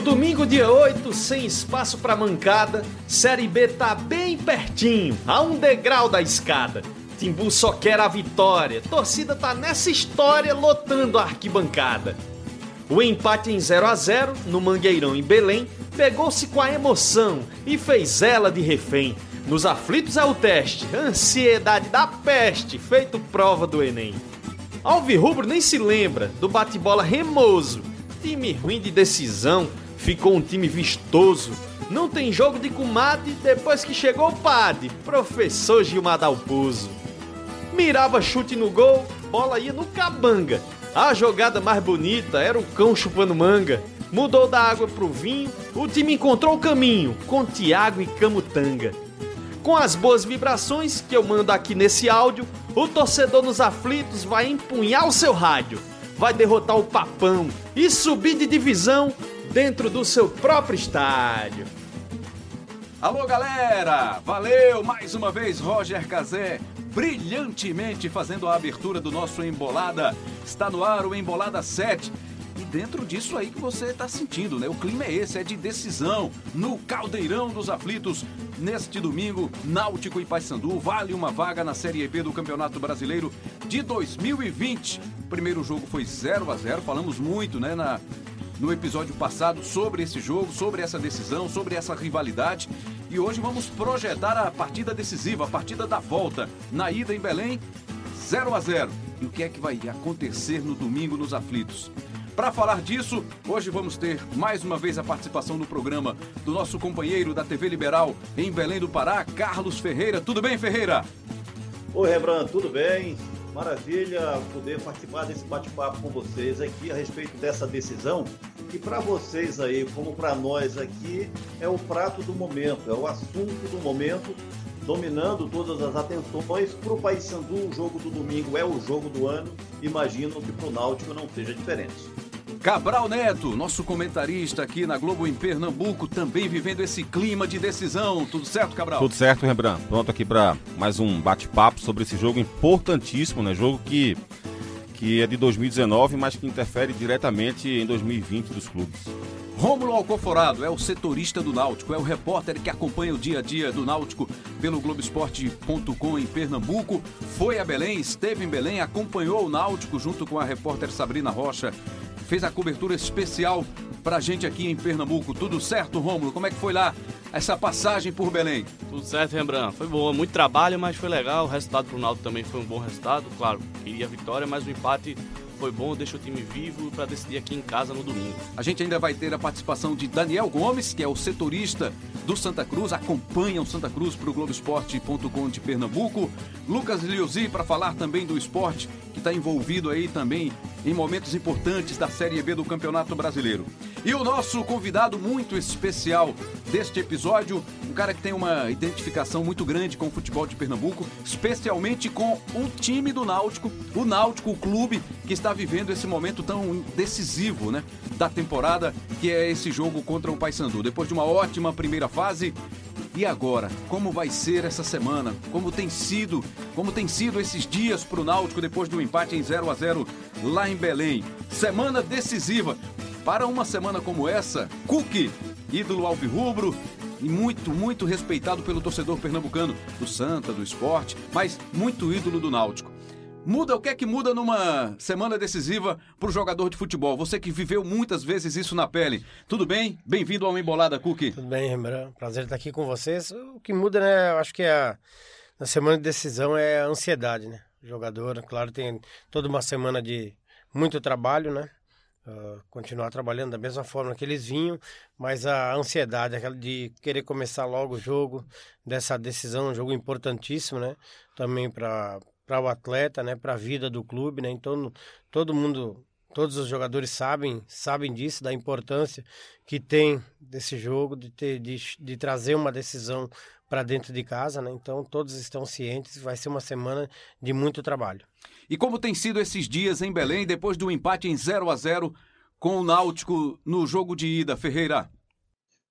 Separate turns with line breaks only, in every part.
No domingo, dia 8, sem espaço para mancada, Série B tá bem pertinho, a um degrau da escada. Timbu só quer a vitória, torcida tá nessa história lotando a arquibancada. O empate em 0 a 0 no Mangueirão em Belém pegou-se com a emoção e fez ela de refém. Nos aflitos é o teste, ansiedade da peste, feito prova do Enem. Alvirrubro nem se lembra do bate-bola remoso. Time ruim de decisão, ficou um time vistoso. Não tem jogo de comadre depois que chegou o padre, professor Gilmar Dalpozo. Mirava chute no gol, bola ia no cabanga. A jogada mais bonita era o cão chupando manga. Mudou da água pro vinho, o time encontrou o caminho com Tiago e Camutanga. Com as boas vibrações que eu mando aqui nesse áudio, o torcedor nos aflitos vai empunhar o seu rádio, vai derrotar o papão e subir de divisão dentro do seu próprio estádio.
Alô, galera! Valeu mais uma vez, Roger Cazé, brilhantemente fazendo a abertura do nosso Embolada. Está no ar o Embolada 7. E dentro disso aí que você está sentindo, né? O clima é esse, é de decisão no Caldeirão dos Aflitos. Neste domingo, Náutico e Paysandu vale uma vaga na Série B do Campeonato Brasileiro de 2020. O primeiro jogo foi 0 a 0 falamos muito, né, na, no episódio passado sobre esse jogo, sobre essa decisão, sobre essa rivalidade. E hoje vamos projetar a partida decisiva, a partida da volta. Na ida em Belém, 0 a 0 E o que é que vai acontecer no domingo nos aflitos? Para falar disso, hoje vamos ter mais uma vez a participação no programa do nosso companheiro da TV Liberal em Belém do Pará, Carlos Ferreira. Tudo bem, Ferreira?
Oi, Rembrandt, tudo bem? Maravilha poder participar desse bate-papo com vocês aqui a respeito dessa decisão que para vocês aí, como para nós aqui, é o prato do momento, é o assunto do momento, dominando todas as atenções. Para o Paysandu, o jogo do domingo é o jogo do ano. Imagino que para o Náutico não seja diferente.
Cabral Neto, nosso comentarista aqui na Globo em Pernambuco, também vivendo esse clima de decisão. Tudo certo, Cabral?
Tudo certo, Rembrandt. Pronto aqui para mais um bate-papo sobre esse jogo importantíssimo, né? Jogo que, que é de 2019, mas que interfere diretamente em 2020 dos clubes.
Rômulo Alcoforado é o setorista do Náutico, é o repórter que acompanha o dia a dia do Náutico pelo Globoesporte.com em Pernambuco. Foi a Belém, esteve em Belém, acompanhou o Náutico junto com a repórter Sabrina Rocha fez a cobertura especial pra gente aqui em Pernambuco. Tudo certo, Rômulo? Como é que foi lá essa passagem por Belém?
Tudo certo, Rembrandt. Foi bom, muito trabalho, mas foi legal. O resultado pro Naldo também foi um bom resultado. Claro, queria a vitória, mas o empate foi bom, deixa o time vivo para decidir aqui em casa no domingo.
A gente ainda vai ter a participação de Daniel Gomes, que é o setorista do Santa Cruz, acompanha o Santa Cruz para o Globoesporte.com de Pernambuco. Lucas Liuzi para falar também do esporte, que está envolvido aí também em momentos importantes da Série B do Campeonato Brasileiro. E o nosso convidado muito especial deste episódio, um cara que tem uma identificação muito grande com o futebol de Pernambuco, especialmente com o time do Náutico, o Náutico, o clube que está vivendo esse momento tão decisivo, né, da temporada, que é esse jogo contra o Paysandu. Depois de uma ótima primeira fase, e agora, como vai ser essa semana? Como tem sido, como tem sido esses dias para o Náutico depois do empate em 0 a 0 lá em Belém? Semana decisiva. Para uma semana como essa, Cook, ídolo alvirrubro, e muito, muito respeitado pelo torcedor pernambucano do Santa, do esporte, mas muito ídolo do Náutico. Muda o que é que muda numa semana decisiva para o jogador de futebol? Você que viveu muitas vezes isso na pele. Tudo bem? Bem-vindo ao Embolada, Cookie.
Tudo bem, Rembrandt. Prazer estar aqui com vocês. O que muda, né? Eu acho que é a, na semana de decisão é a ansiedade, né? O jogador, claro, tem toda uma semana de muito trabalho, né? Uh, continuar trabalhando da mesma forma que eles vinham, mas a ansiedade, aquela de querer começar logo o jogo, dessa decisão, um jogo importantíssimo, né? Também para para o atleta, né, para a vida do clube, né? Então todo mundo, todos os jogadores sabem, sabem disso, da importância que tem desse jogo, de ter, de, de trazer uma decisão para dentro de casa, né? Então todos estão cientes, vai ser uma semana de muito trabalho.
E como tem sido esses dias em Belém depois do empate em 0 a 0 com o Náutico no jogo de ida, Ferreira?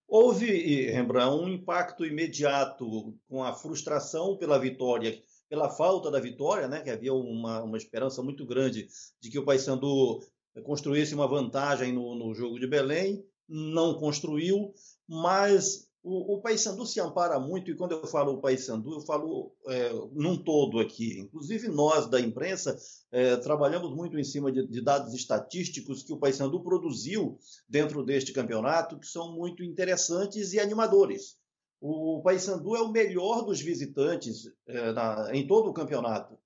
Houve, Rembrandt, um impacto imediato com a frustração pela vitória pela falta da vitória, né, que havia uma, uma esperança muito grande de que o Paysandu construísse uma vantagem no, no jogo de Belém, não construiu, mas o, o Paysandu se ampara muito, e quando eu falo o Paysandu, eu falo é, num todo aqui. Inclusive, nós da imprensa é, trabalhamos muito em cima de, de, dados estatísticos que o Paysandu produziu dentro deste campeonato, que são muito interessantes e animadores. O Paysandu é o melhor dos visitantes é, na, em todo o campeonato.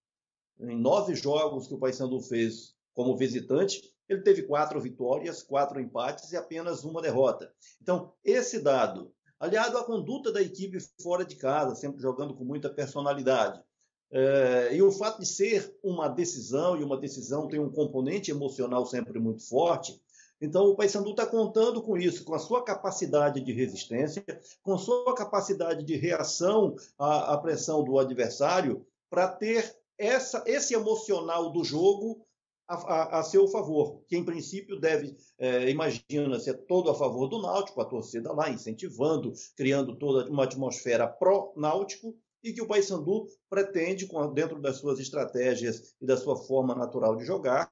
Em nove jogos que o Paysandu fez como visitante, ele teve quatro vitórias, quatro empates e apenas uma derrota. Então, esse dado aliado à conduta da equipe fora de casa, sempre jogando com muita personalidade. É, e o fato de ser uma decisão, e uma decisão tem um componente emocional sempre muito forte, então o Paysandu está contando com isso, com a sua capacidade de resistência, com sua capacidade de reação à, à pressão do adversário, para ter essa, esse emocional do jogo a, a, a, seu favor, que em princípio deve, é, imagina ser todo a favor do Náutico, a torcida lá incentivando, criando toda uma atmosfera pró-Náutico, e que o Paysandu pretende, dentro das suas estratégias e da sua forma natural de jogar,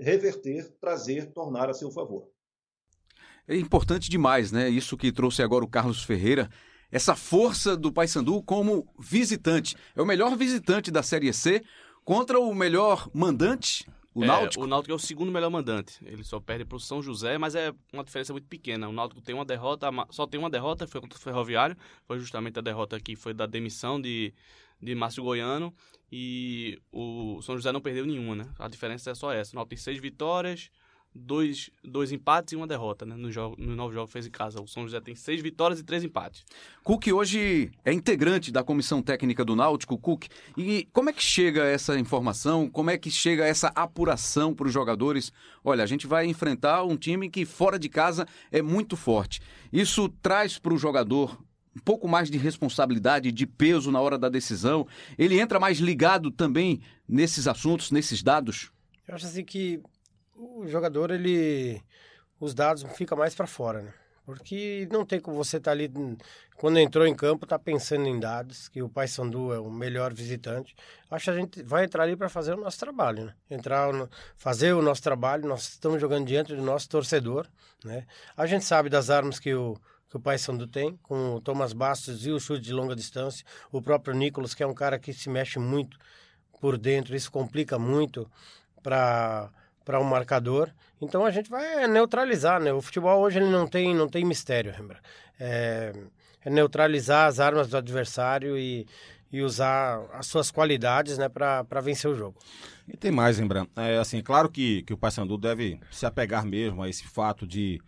reverter, trazer, tornar a seu favor.
É importante demais, né? Isso que trouxe agora o Carlos Ferreira, essa força do Paysandu como visitante. É o melhor visitante da Série C, contra o melhor mandante, o
é,
Náutico?
O Náutico é o segundo melhor mandante. Ele só perde para o São José, mas é uma diferença muito pequena. O Náutico tem uma derrota, só tem uma derrota, foi contra o Ferroviário. Foi justamente a derrota que foi da demissão de, de Márcio Goiano. E o São José não perdeu nenhuma, né? A diferença é só essa. O Náutico tem seis vitórias, dois, dois empates e uma derrota, né? No jogo, no novo jogo fez em casa. O São José tem seis vitórias e três empates.
Cook hoje é integrante da comissão técnica do Náutico, Cook. E como é que chega essa informação? Como é que chega essa apuração para os jogadores? Olha, a gente vai enfrentar um time que fora de casa é muito forte. Isso traz para o jogador um pouco mais de responsabilidade, de peso na hora da decisão. Ele entra mais ligado também nesses assuntos, nesses dados.
Eu acho assim que o jogador, ele. Os dados ficam mais para fora, né? Porque não tem como você estar tá ali, quando entrou em campo, tá pensando em dados, que o Paysandu é o melhor visitante. Acho que a gente vai entrar ali para fazer o nosso trabalho, né? Entrar, fazer o nosso trabalho, nós estamos jogando diante do nosso torcedor, né? A gente sabe das armas que o, que o Paysandu tem, com o Thomas Bastos e o chute de longa distância, o próprio Nicolas, que é um cara que se mexe muito por dentro, isso complica muito para para um marcador. Então a gente vai neutralizar, né? O futebol hoje ele não tem, não tem mistério, lembra? É, é neutralizar as armas do adversário e, e usar as suas qualidades, né, para vencer o jogo.
E tem mais, lembra? É, assim, claro que, que o Paysandu deve se apegar mesmo a esse fato de,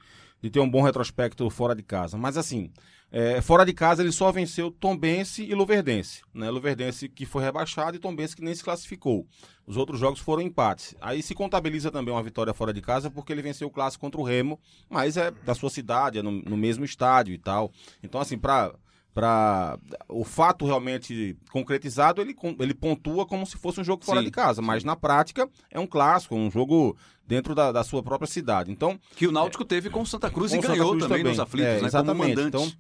de ter um bom retrospecto fora de casa. Mas assim, é, fora de casa ele só venceu Tombense e Luverdense. Né? Luverdense que foi rebaixado e Tombense que nem se classificou. Os outros jogos foram empates. Aí se contabiliza também uma vitória fora de casa porque ele venceu o clássico contra o Remo, mas é da sua cidade, é no, no mesmo estádio e tal. Então assim, para para o fato realmente concretizado, ele, ele pontua como se fosse um jogo fora sim, de casa, mas na prática é um clássico, um jogo dentro da, da sua própria cidade. Então
que o Náutico é, teve com Santa Cruz e ganhou Cruz também, também, nos aflitos, é, né,
exatamente. Então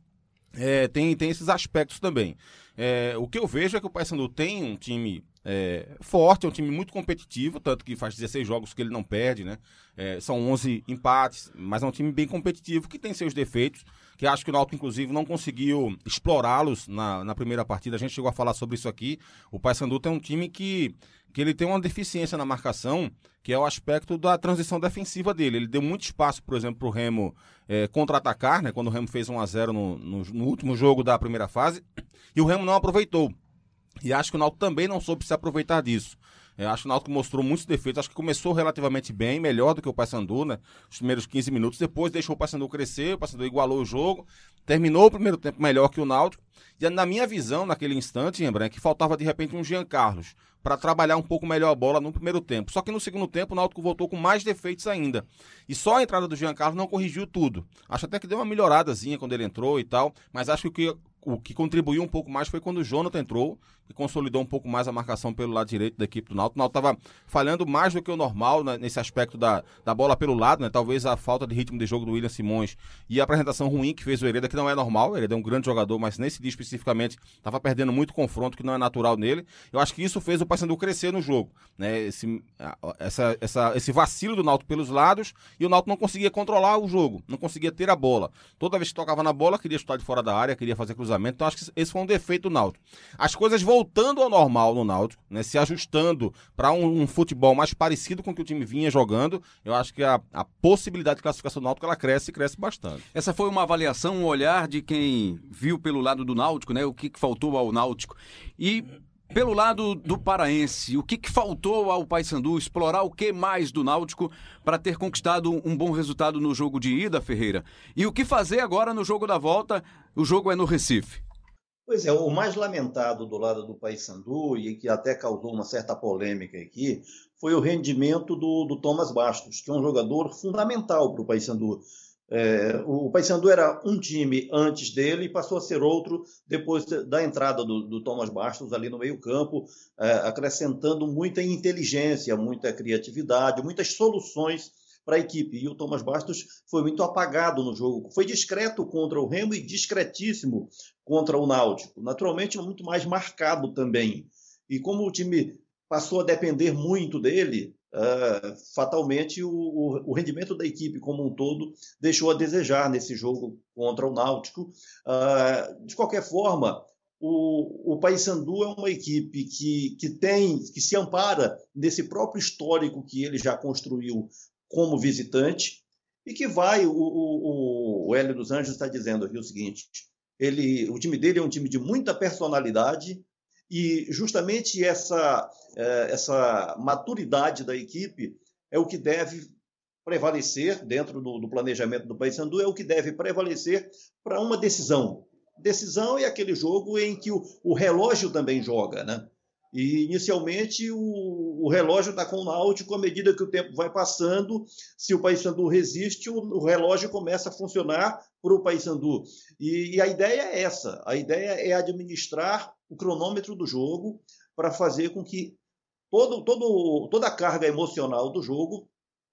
é, tem, tem esses aspectos também. É, o que eu vejo é que o Paysandu tem um time é, forte, é um time muito competitivo, tanto que faz 16 jogos que ele não perde, né? É, são 11 empates, mas é um time bem competitivo, que tem seus defeitos, que acho que o Náutico, inclusive, não conseguiu explorá-los na, na primeira partida. A gente chegou a falar sobre isso aqui. O Paysandu tem um time que, que ele tem uma deficiência na marcação, que é o aspecto da transição defensiva dele. Ele deu muito espaço, por exemplo, para o Remo é, contra-atacar, né? Quando o Remo fez 1 a 0 no, no, no último jogo da primeira fase, e o Remo não aproveitou. E acho que o Náutico também não soube se aproveitar disso. Eu acho que o Náutico mostrou muitos defeitos. Acho que começou relativamente bem, melhor do que o Paysandu, né? Os primeiros 15 minutos. Depois deixou o Paysandu crescer, o Paysandu igualou o jogo. Terminou o primeiro tempo melhor que o Náutico. E na minha visão, naquele instante, lembra, que faltava de repente um Jean Carlos para trabalhar um pouco melhor a bola no primeiro tempo. Só que no segundo tempo o Náutico voltou com mais defeitos ainda. E só a entrada do Jean Carlos não corrigiu tudo. Acho até que deu uma melhoradazinha quando ele entrou e tal, mas acho que o que contribuiu um pouco mais foi quando o Jonathan entrou, que consolidou um pouco mais a marcação pelo lado direito da equipe do Náutico. O Náutico estava falhando mais do que o normal né, nesse aspecto da, da bola pelo lado, né? Talvez a falta de ritmo de jogo do William Simões e a apresentação ruim que fez o Hereda, que não é normal. O Hereda é um grande jogador, mas nesse dia especificamente estava perdendo muito confronto que não é natural nele. Eu acho que isso fez o Paysandu crescer no jogo, né? Esse, essa, essa, esse vacilo do Náutico pelos lados e o Náutico não conseguia controlar o jogo, não conseguia ter a bola. Toda vez que tocava na bola, queria chutar de fora da área, queria fazer cruzamento. Então acho que esse foi um defeito do Náutico. As coisas voltando ao normal no Náutico, né, se ajustando para um, um, futebol mais parecido com o que o time vinha jogando, eu acho que a, a possibilidade de classificação do Náutico ela cresce e cresce bastante.
Essa foi uma avaliação, um olhar de quem viu pelo lado do Náutico, né, o que, que faltou ao Náutico. E pelo lado do paraense, o que, que faltou ao Paysandu explorar o que mais do Náutico para ter conquistado um bom resultado no jogo de ida, Ferreira? E o que fazer agora no jogo da volta? O jogo é no Recife.
Pois é, o mais lamentado do lado do Paysandu e que até causou uma certa polêmica aqui foi o rendimento do, do Thomas Bastos, que é um jogador fundamental para o Paysandu. É, o Paysandu era um time antes dele e passou a ser outro depois da entrada do, do Thomas Bastos ali no meio-campo, é, acrescentando muita inteligência, muita criatividade, muitas soluções para a equipe. E o Thomas Bastos foi muito apagado no jogo. Foi discreto contra o Remo e discretíssimo contra o Náutico. Naturalmente, muito mais marcado também. E como o time passou a depender muito dele, uh, fatalmente o, o, o, rendimento da equipe como um todo deixou a desejar nesse jogo contra o Náutico. Uh, de qualquer forma, o, o Paysandu é uma equipe que, que tem, que se ampara nesse próprio histórico que ele já construiu como visitante e que vai, o, o, o Hélio dos Anjos está dizendo aqui o seguinte, ele, o time dele é um time de muita personalidade e justamente essa, é, essa maturidade da equipe é o que deve prevalecer dentro do, do planejamento do Paysandu, é o que deve prevalecer para uma decisão. Decisão é aquele jogo em que o, o relógio também joga, né? E inicialmente o, o relógio está com o Náutico, à medida que o tempo vai passando, se o Paysandu resiste, o, o relógio começa a funcionar para o Paysandu. E, e a ideia é essa: a ideia é administrar o cronômetro do jogo para fazer com que todo, todo, toda a carga emocional do jogo,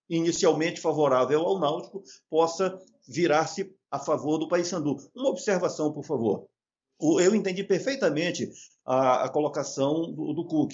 inicialmente favorável ao Náutico, possa virar-se a favor do Paysandu. Uma observação, por favor. Eu entendi perfeitamente a, a colocação do, do Cook.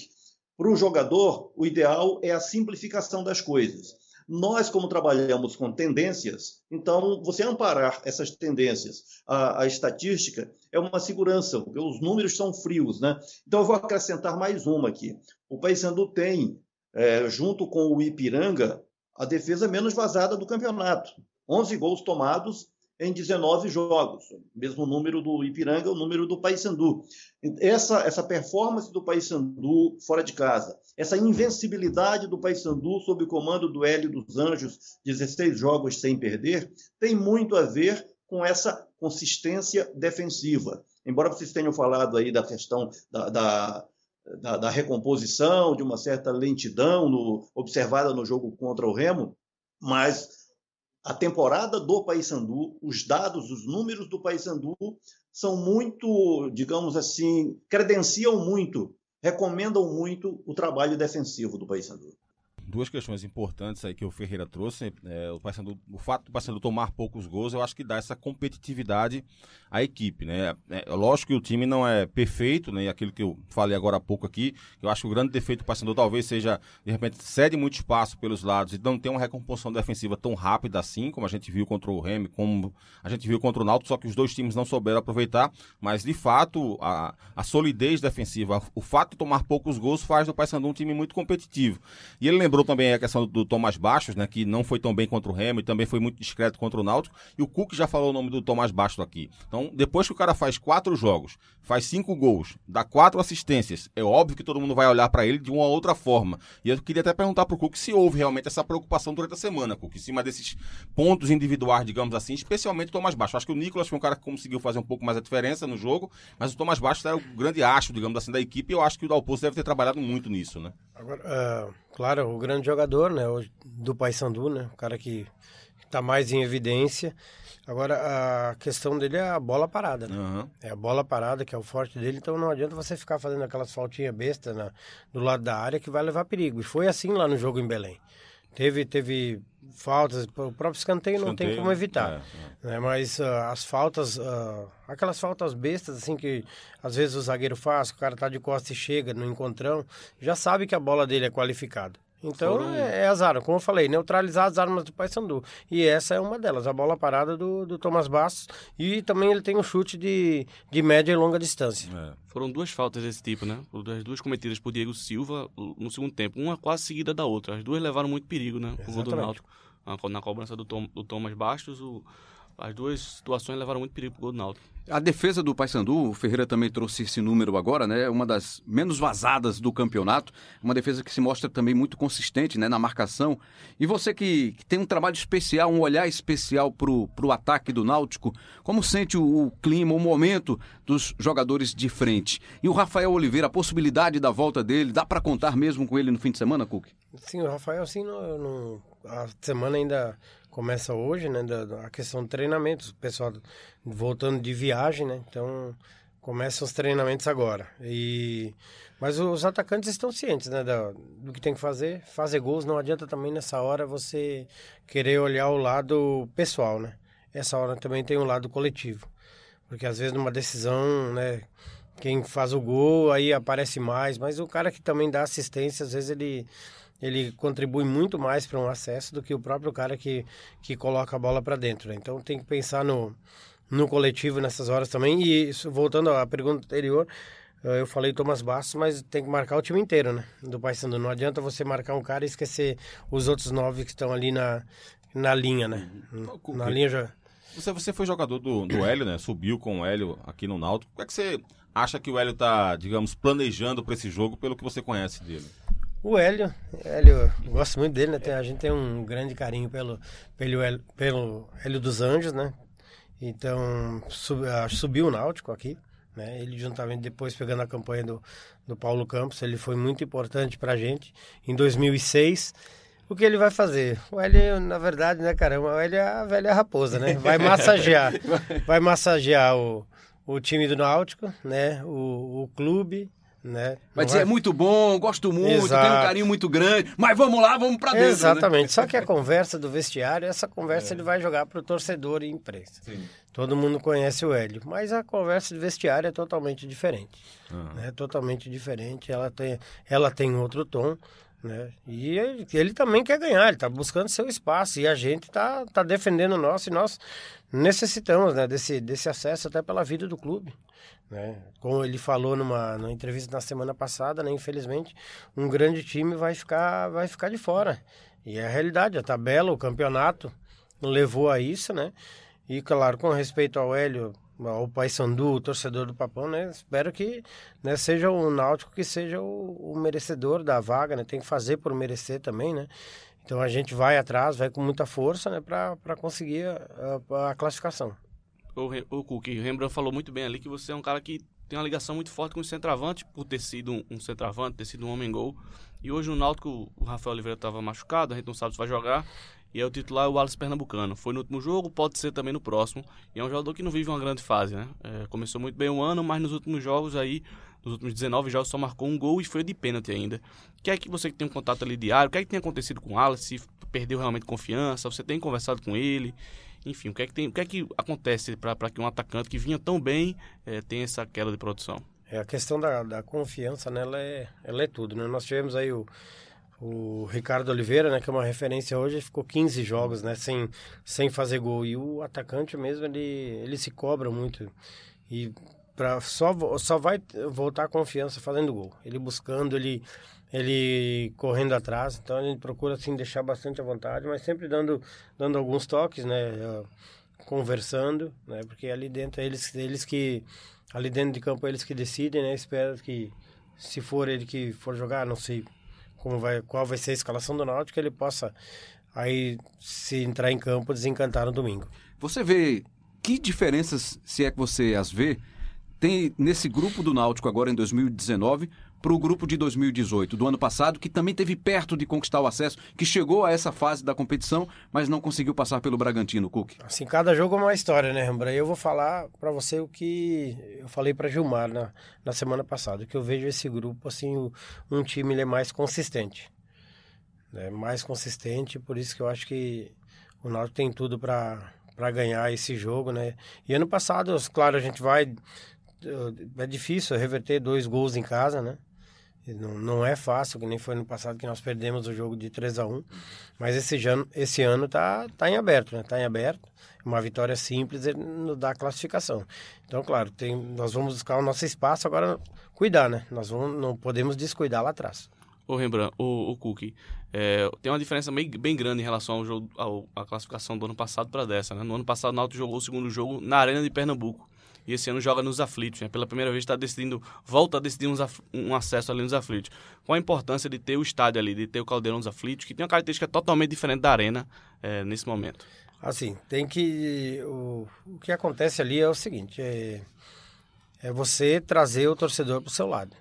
Para o jogador, o ideal é a simplificação das coisas. Nós, como trabalhamos com tendências, então você amparar essas tendências à, à, estatística é uma segurança, porque os números são frios, né? Então eu vou acrescentar mais uma aqui. O Paysandu tem, é, junto com o Ipiranga, a defesa menos vazada do campeonato. 11 gols tomados em 19 jogos, mesmo número do Ipiranga, o número do Paysandu. Essa, essa performance do Paysandu fora de casa, essa invencibilidade do Paysandu sob o comando do Hélio dos Anjos, 16 jogos sem perder, tem muito a ver com essa consistência defensiva. Embora vocês tenham falado aí da questão da, da da, da, recomposição, de uma certa lentidão no, observada no jogo contra o Remo, mas a temporada do Paysandu, os dados, os números do Paysandu são muito, digamos assim, credenciam muito, recomendam muito o trabalho defensivo do Paysandu
duas questões importantes aí que o Ferreira trouxe. É, o, Paysandu, o fato do Paysandu tomar poucos gols, eu acho que dá essa competitividade à equipe, né? É, é, lógico que o time não é perfeito, né? E aquilo que eu falei agora há pouco aqui, eu acho que o grande defeito do Paysandu talvez seja, de repente, cede muito espaço pelos lados e não tem uma recomposição defensiva tão rápida assim, como a gente viu contra o Remy, como a gente viu contra o Náutico, só que os dois times não souberam aproveitar, mas de fato, a, a solidez defensiva, o fato de tomar poucos gols faz do Paysandu um time muito competitivo. E ele lembrou também a questão do, Tomás Bastos, né? Que não foi tão bem contra o Remo e também foi muito discreto contra o Náutico. E o Cook já falou o nome do Tomás Bastos aqui. Então, depois que o cara faz quatro jogos, faz cinco gols, dá quatro assistências, é óbvio que todo mundo vai olhar para ele de uma outra forma. E eu queria até perguntar pro Cook se houve realmente essa preocupação durante a semana, Cook, em cima desses pontos individuais, digamos assim, especialmente o Tomás Bastos. Acho que o Nicolas foi um cara que conseguiu fazer um pouco mais a diferença no jogo, mas o Tomás Bastos era o grande acho, digamos assim, da equipe e eu acho que o Dalpozo deve ter trabalhado muito nisso, né?
Agora, uh, claro, o grande jogador, né, do Paysandu, né, o cara que tá mais em evidência. Agora, a questão dele é a bola parada, né?
Aham.
É a bola parada que é o forte dele, então não adianta você ficar fazendo aquelas faltinhas bestas na, do lado da área que vai levar perigo. E foi assim lá no jogo em Belém. Teve, teve faltas, o próprio escanteio, não tem
Escanteio,
como evitar.
é,
né? Mas ah, as faltas, ah, aquelas faltas bestas, assim, que às vezes o zagueiro faz, o cara tá de costas e chega no encontrão, já sabe que a bola dele é qualificada. Então
Foram-
é, é azar, como eu falei, neutralizar as armas do Paysandu. E essa é uma delas, a bola parada do, do Thomas Bastos. E também ele tem um chute de, de média e longa distância.
É.
Foram duas faltas desse tipo, né? As duas cometidas por Diego Silva no segundo tempo. Uma quase seguida da outra. As duas levaram muito perigo, né? O gol do. Náutico. Na co- Na cobrança do, Tom- do Thomas Bastos, o- as duas situações levaram muito perigo pro gol do Náutico.
A defesa do Paysandu, o Ferreira também trouxe esse número agora, né? Uma das menos vazadas do campeonato. Uma defesa que se mostra também muito consistente né? na marcação. E você que, que tem um trabalho especial, um olhar especial pro, pro ataque do Náutico, como sente o, o clima, o momento dos jogadores de frente? E o Rafael Oliveira, a possibilidade da volta dele, dá para contar mesmo com ele no fim de semana, Cook?
Sim, o Rafael, não, não- a semana ainda começa hoje, né? Da, da- a questão de treinamentos, o pessoal voltando de viagem, né? Então, começam os treinamentos agora. E, mas os atacantes estão cientes, né? da- do que tem que fazer, fazer gols. Não adianta também nessa hora você querer olhar o lado pessoal, né? Essa hora também tem um lado coletivo. Porque às vezes numa decisão, né? Quem faz o gol aí aparece mais, mas o cara que também dá assistência, às vezes ele ele contribui muito mais para um acesso do que o próprio cara que, que coloca a bola para dentro. né? Então tem que pensar no, no coletivo nessas horas também. E isso, voltando à pergunta anterior, eh, eu falei Thomas Bastos, mas tem que marcar o time inteiro, né? Do Paysandu. Não adianta você marcar um cara e esquecer os outros nove que estão ali na, na linha, né?
Uhum.
Na linha já.
Você, você foi jogador do, do Hélio, né? Subiu com o Hélio aqui no Náutico. Como é que você acha que o Hélio tá, digamos, planejando para esse jogo pelo que você conhece dele?
O Hélio, Hélio, gosto muito dele, né? Tem- a gente tem um grande carinho pelo, pelo, Hélio, pelo Hélio dos Anjos, né? Então, sub- subiu o Náutico aqui, né? Ele juntamente depois pegando a campanha do, do Paulo Campos, ele foi muito importante pra gente. Em 2006, o que ele vai fazer? O Hélio, na verdade, né, caramba, o Hélio é a velha raposa, né? Vai massagear, vai massagear o, o time do Náutico, né? O, o clube, né?
Vai dizer, é muito bom, gosto muito, tenho um
Exato.
carinho muito grande, mas vamos lá, vamos pra dentro. né?
Exatamente. Só que a conversa do vestiário, essa conversa ele vai jogar para o torcedor e imprensa. Todo mundo conhece o Hélio, mas a conversa de vestiário é totalmente diferente. É totalmente diferente. Ela tem, ela tem outro tom. Né? E ele, ele também quer ganhar, ele está buscando seu espaço e a gente está tá defendendo o nosso e nós necessitamos né, desse, desse acesso até pela vida do clube. Né? Como ele falou numa, numa entrevista na semana passada, né, infelizmente, um grande time vai ficar, vai ficar de fora. E é a realidade, a tabela, o campeonato levou a isso, né? E claro, com respeito ao Hélio, ao Paysandu, o torcedor do Papão, né? Espero que né, seja o Náutico que seja o, o merecedor da vaga, né? Tem que fazer por merecer também, né? Então a gente vai atrás, vai com muita força, né? Para conseguir a, a- a classificação.
O, o Cook, o Rembrandt falou muito bem ali que você é um cara que tem uma ligação muito forte com o centroavante, por ter sido um, um centroavante, ter sido um homem-gol. E hoje no Náutico, o Rafael Oliveira estava machucado, a gente não sabe se vai jogar. E é o titular é o Alisson Pernambucano. Foi no último jogo, pode ser também no próximo. E é um jogador que não vive uma grande fase, né? É, começou muito bem o ano, mas nos últimos jogos aí, nos últimos 19 jogos, só marcou um gol e foi de pênalti ainda. Que é que você que tem um contato ali diário, o que é que tem acontecido com o Alisson? Se perdeu realmente confiança, você tem conversado com ele? Enfim, o que é que, tem, o que, é que acontece para que um atacante que vinha tão bem eh, tenha essa queda de produção?
É, a questão da, da confiança, né, ela é, ela é tudo, né? Nós tivemos aí o, o Ricardo Oliveira, né, que é uma referência hoje, ele ficou 15 jogos, né, sem, sem fazer gol. E o atacante mesmo, ele, ele se cobra muito. E pra, só, só vai voltar a confiança fazendo gol. Ele buscando, ele, ele correndo atrás. Então gente procura, assim, deixar bastante à vontade, mas sempre dando, dando alguns toques, né, eh, conversando, né, porque ali dentro é eles, eles que ali dentro de campo é eles que decidem, né? Espero que se for ele que for jogar, não sei como vai, qual vai ser a escalação do Náutico, ele possa aí se entrar em campo desencantar no domingo.
Você vê que diferenças, se é que você as vê, tem nesse grupo do Náutico agora em 2019 para o grupo de 2018, do ano passado, que também teve perto de conquistar o acesso, que chegou a essa fase da competição, mas não conseguiu passar pelo Bragantino, Cook?
Assim, cada jogo é uma história, né, Rembrandt? Eu vou falar para você o que eu falei para Gilmar na, na semana passada, que eu vejo esse grupo, assim, um time ele é mais consistente. Né? Mais consistente, por isso que eu acho que o Náutico tem tudo para para ganhar esse jogo, né? E ano passado, claro, a gente vai é difícil reverter dois gols em casa, né? Não, não é fácil, que nem foi no passado que nós perdemos o jogo de 3 a 1 Mas esse ano, esse ano tá, tá em aberto, né? Tá em aberto. Uma vitória simples nos dá classificação. Então, claro, tem, nós vamos buscar o nosso espaço, agora cuidar, né? Nós vamos, não podemos descuidar lá atrás.
Ô Rembrandt, o, o Cookie, é, tem uma diferença bem, bem grande em relação ao jogo, à classificação do ano passado para dessa. Né? No ano passado, o Náutico jogou o segundo jogo na Arena de Pernambuco e esse ano joga nos aflitos. Né? Pela primeira vez está decidindo, volta a decidir um acesso ali nos aflitos. Qual a importância de ter o estádio ali, de ter o Caldeirão dos Aflitos, que tem uma característica totalmente diferente da arena é, nesse momento?
Assim, tem que. O, o que acontece ali é o seguinte: é, é você trazer o torcedor para o seu lado.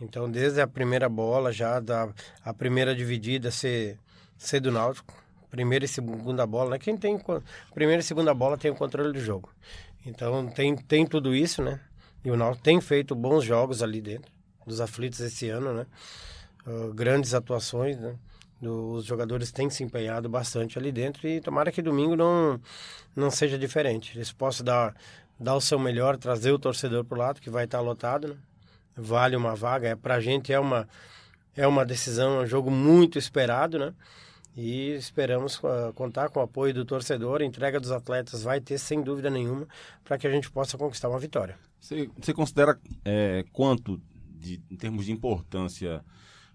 Então, desde a primeira bola, já da a primeira dividida ser, ser do Náutico, primeira e segunda bola, né? Quem tem primeira e segunda bola tem o controle do jogo. Então tem, tem tudo isso, né? E o Náutico tem feito bons jogos ali dentro dos aflitos esse ano, né? Uh, grandes atuações, né? Os jogadores têm se empenhado bastante ali dentro e tomara que domingo não, não seja diferente. Eles possam dar, dar o seu melhor, trazer o torcedor para o lado, que vai estar lotado, né? Vale uma vaga. É, para a gente é uma, é uma decisão, é um jogo muito esperado, né? E esperamos uh, contar com o apoio do torcedor. A entrega dos atletas vai ter, sem dúvida nenhuma, para que a gente possa conquistar uma vitória.
Você, você considera é, quanto, de, em termos de importância,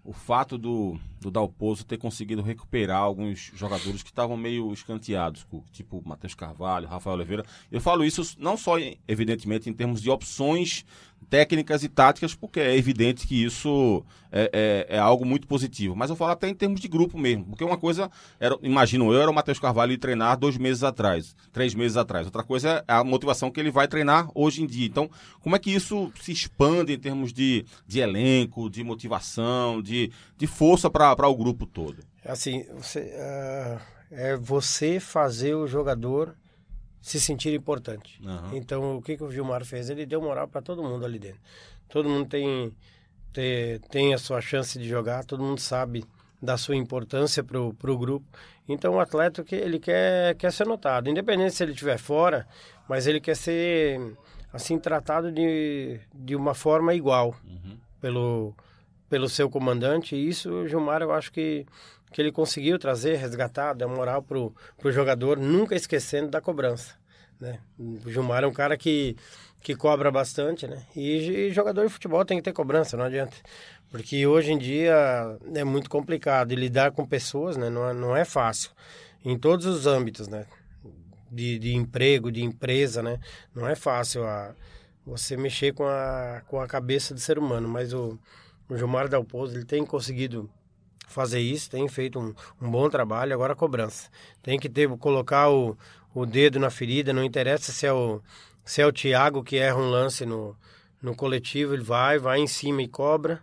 o fato do, do Dalpozo ter conseguido recuperar alguns jogadores que estavam meio escanteados, tipo Matheus Carvalho, Rafael Oliveira. Eu falo isso não só, evidentemente, em termos de opções técnicas e táticas, porque é evidente que isso é, é, é, algo muito positivo. Mas eu falo até em termos de grupo mesmo, porque uma coisa, era, imagino eu, era o Matheus Carvalho treinar dois meses atrás, três meses atrás. Outra coisa é a motivação que ele vai treinar hoje em dia. Então, como é que isso se expande em termos de, de elenco, de motivação, de, de força para o grupo todo?
Assim, você, uh, é você fazer o jogador se sentir importante. Uhum. Então, o que, que o Gilmar fez? Ele deu moral para todo mundo ali dentro. Todo mundo tem, tem, tem a sua chance de jogar, todo mundo sabe da sua importância para o grupo. Então, o atleta que ele quer, quer ser notado, independente se ele estiver fora, mas ele quer ser assim tratado de, de uma forma igual uhum. pelo, pelo seu comandante. E isso, Gilmar, eu acho que que ele conseguiu trazer, resgatar, dar moral pro, pro jogador, nunca esquecendo da cobrança, né? O Gilmar é um cara que, que cobra bastante, né? E, e, jogador de futebol tem que ter cobrança, não adianta. Porque hoje em dia é muito complicado e lidar com pessoas, né? Não é, não é fácil. Em todos os âmbitos, né? De, de emprego, de empresa, né? Não é fácil a, você mexer com a, com a cabeça do ser humano, mas o, o Gilmar Dalpozo, ele tem conseguido fazer isso, tem feito um, um bom trabalho. Agora a cobrança. Tem que ter, colocar o, o dedo na ferida, não interessa se é o, se é o Thiago que erra um lance no, no coletivo, ele vai, vai em cima e cobra.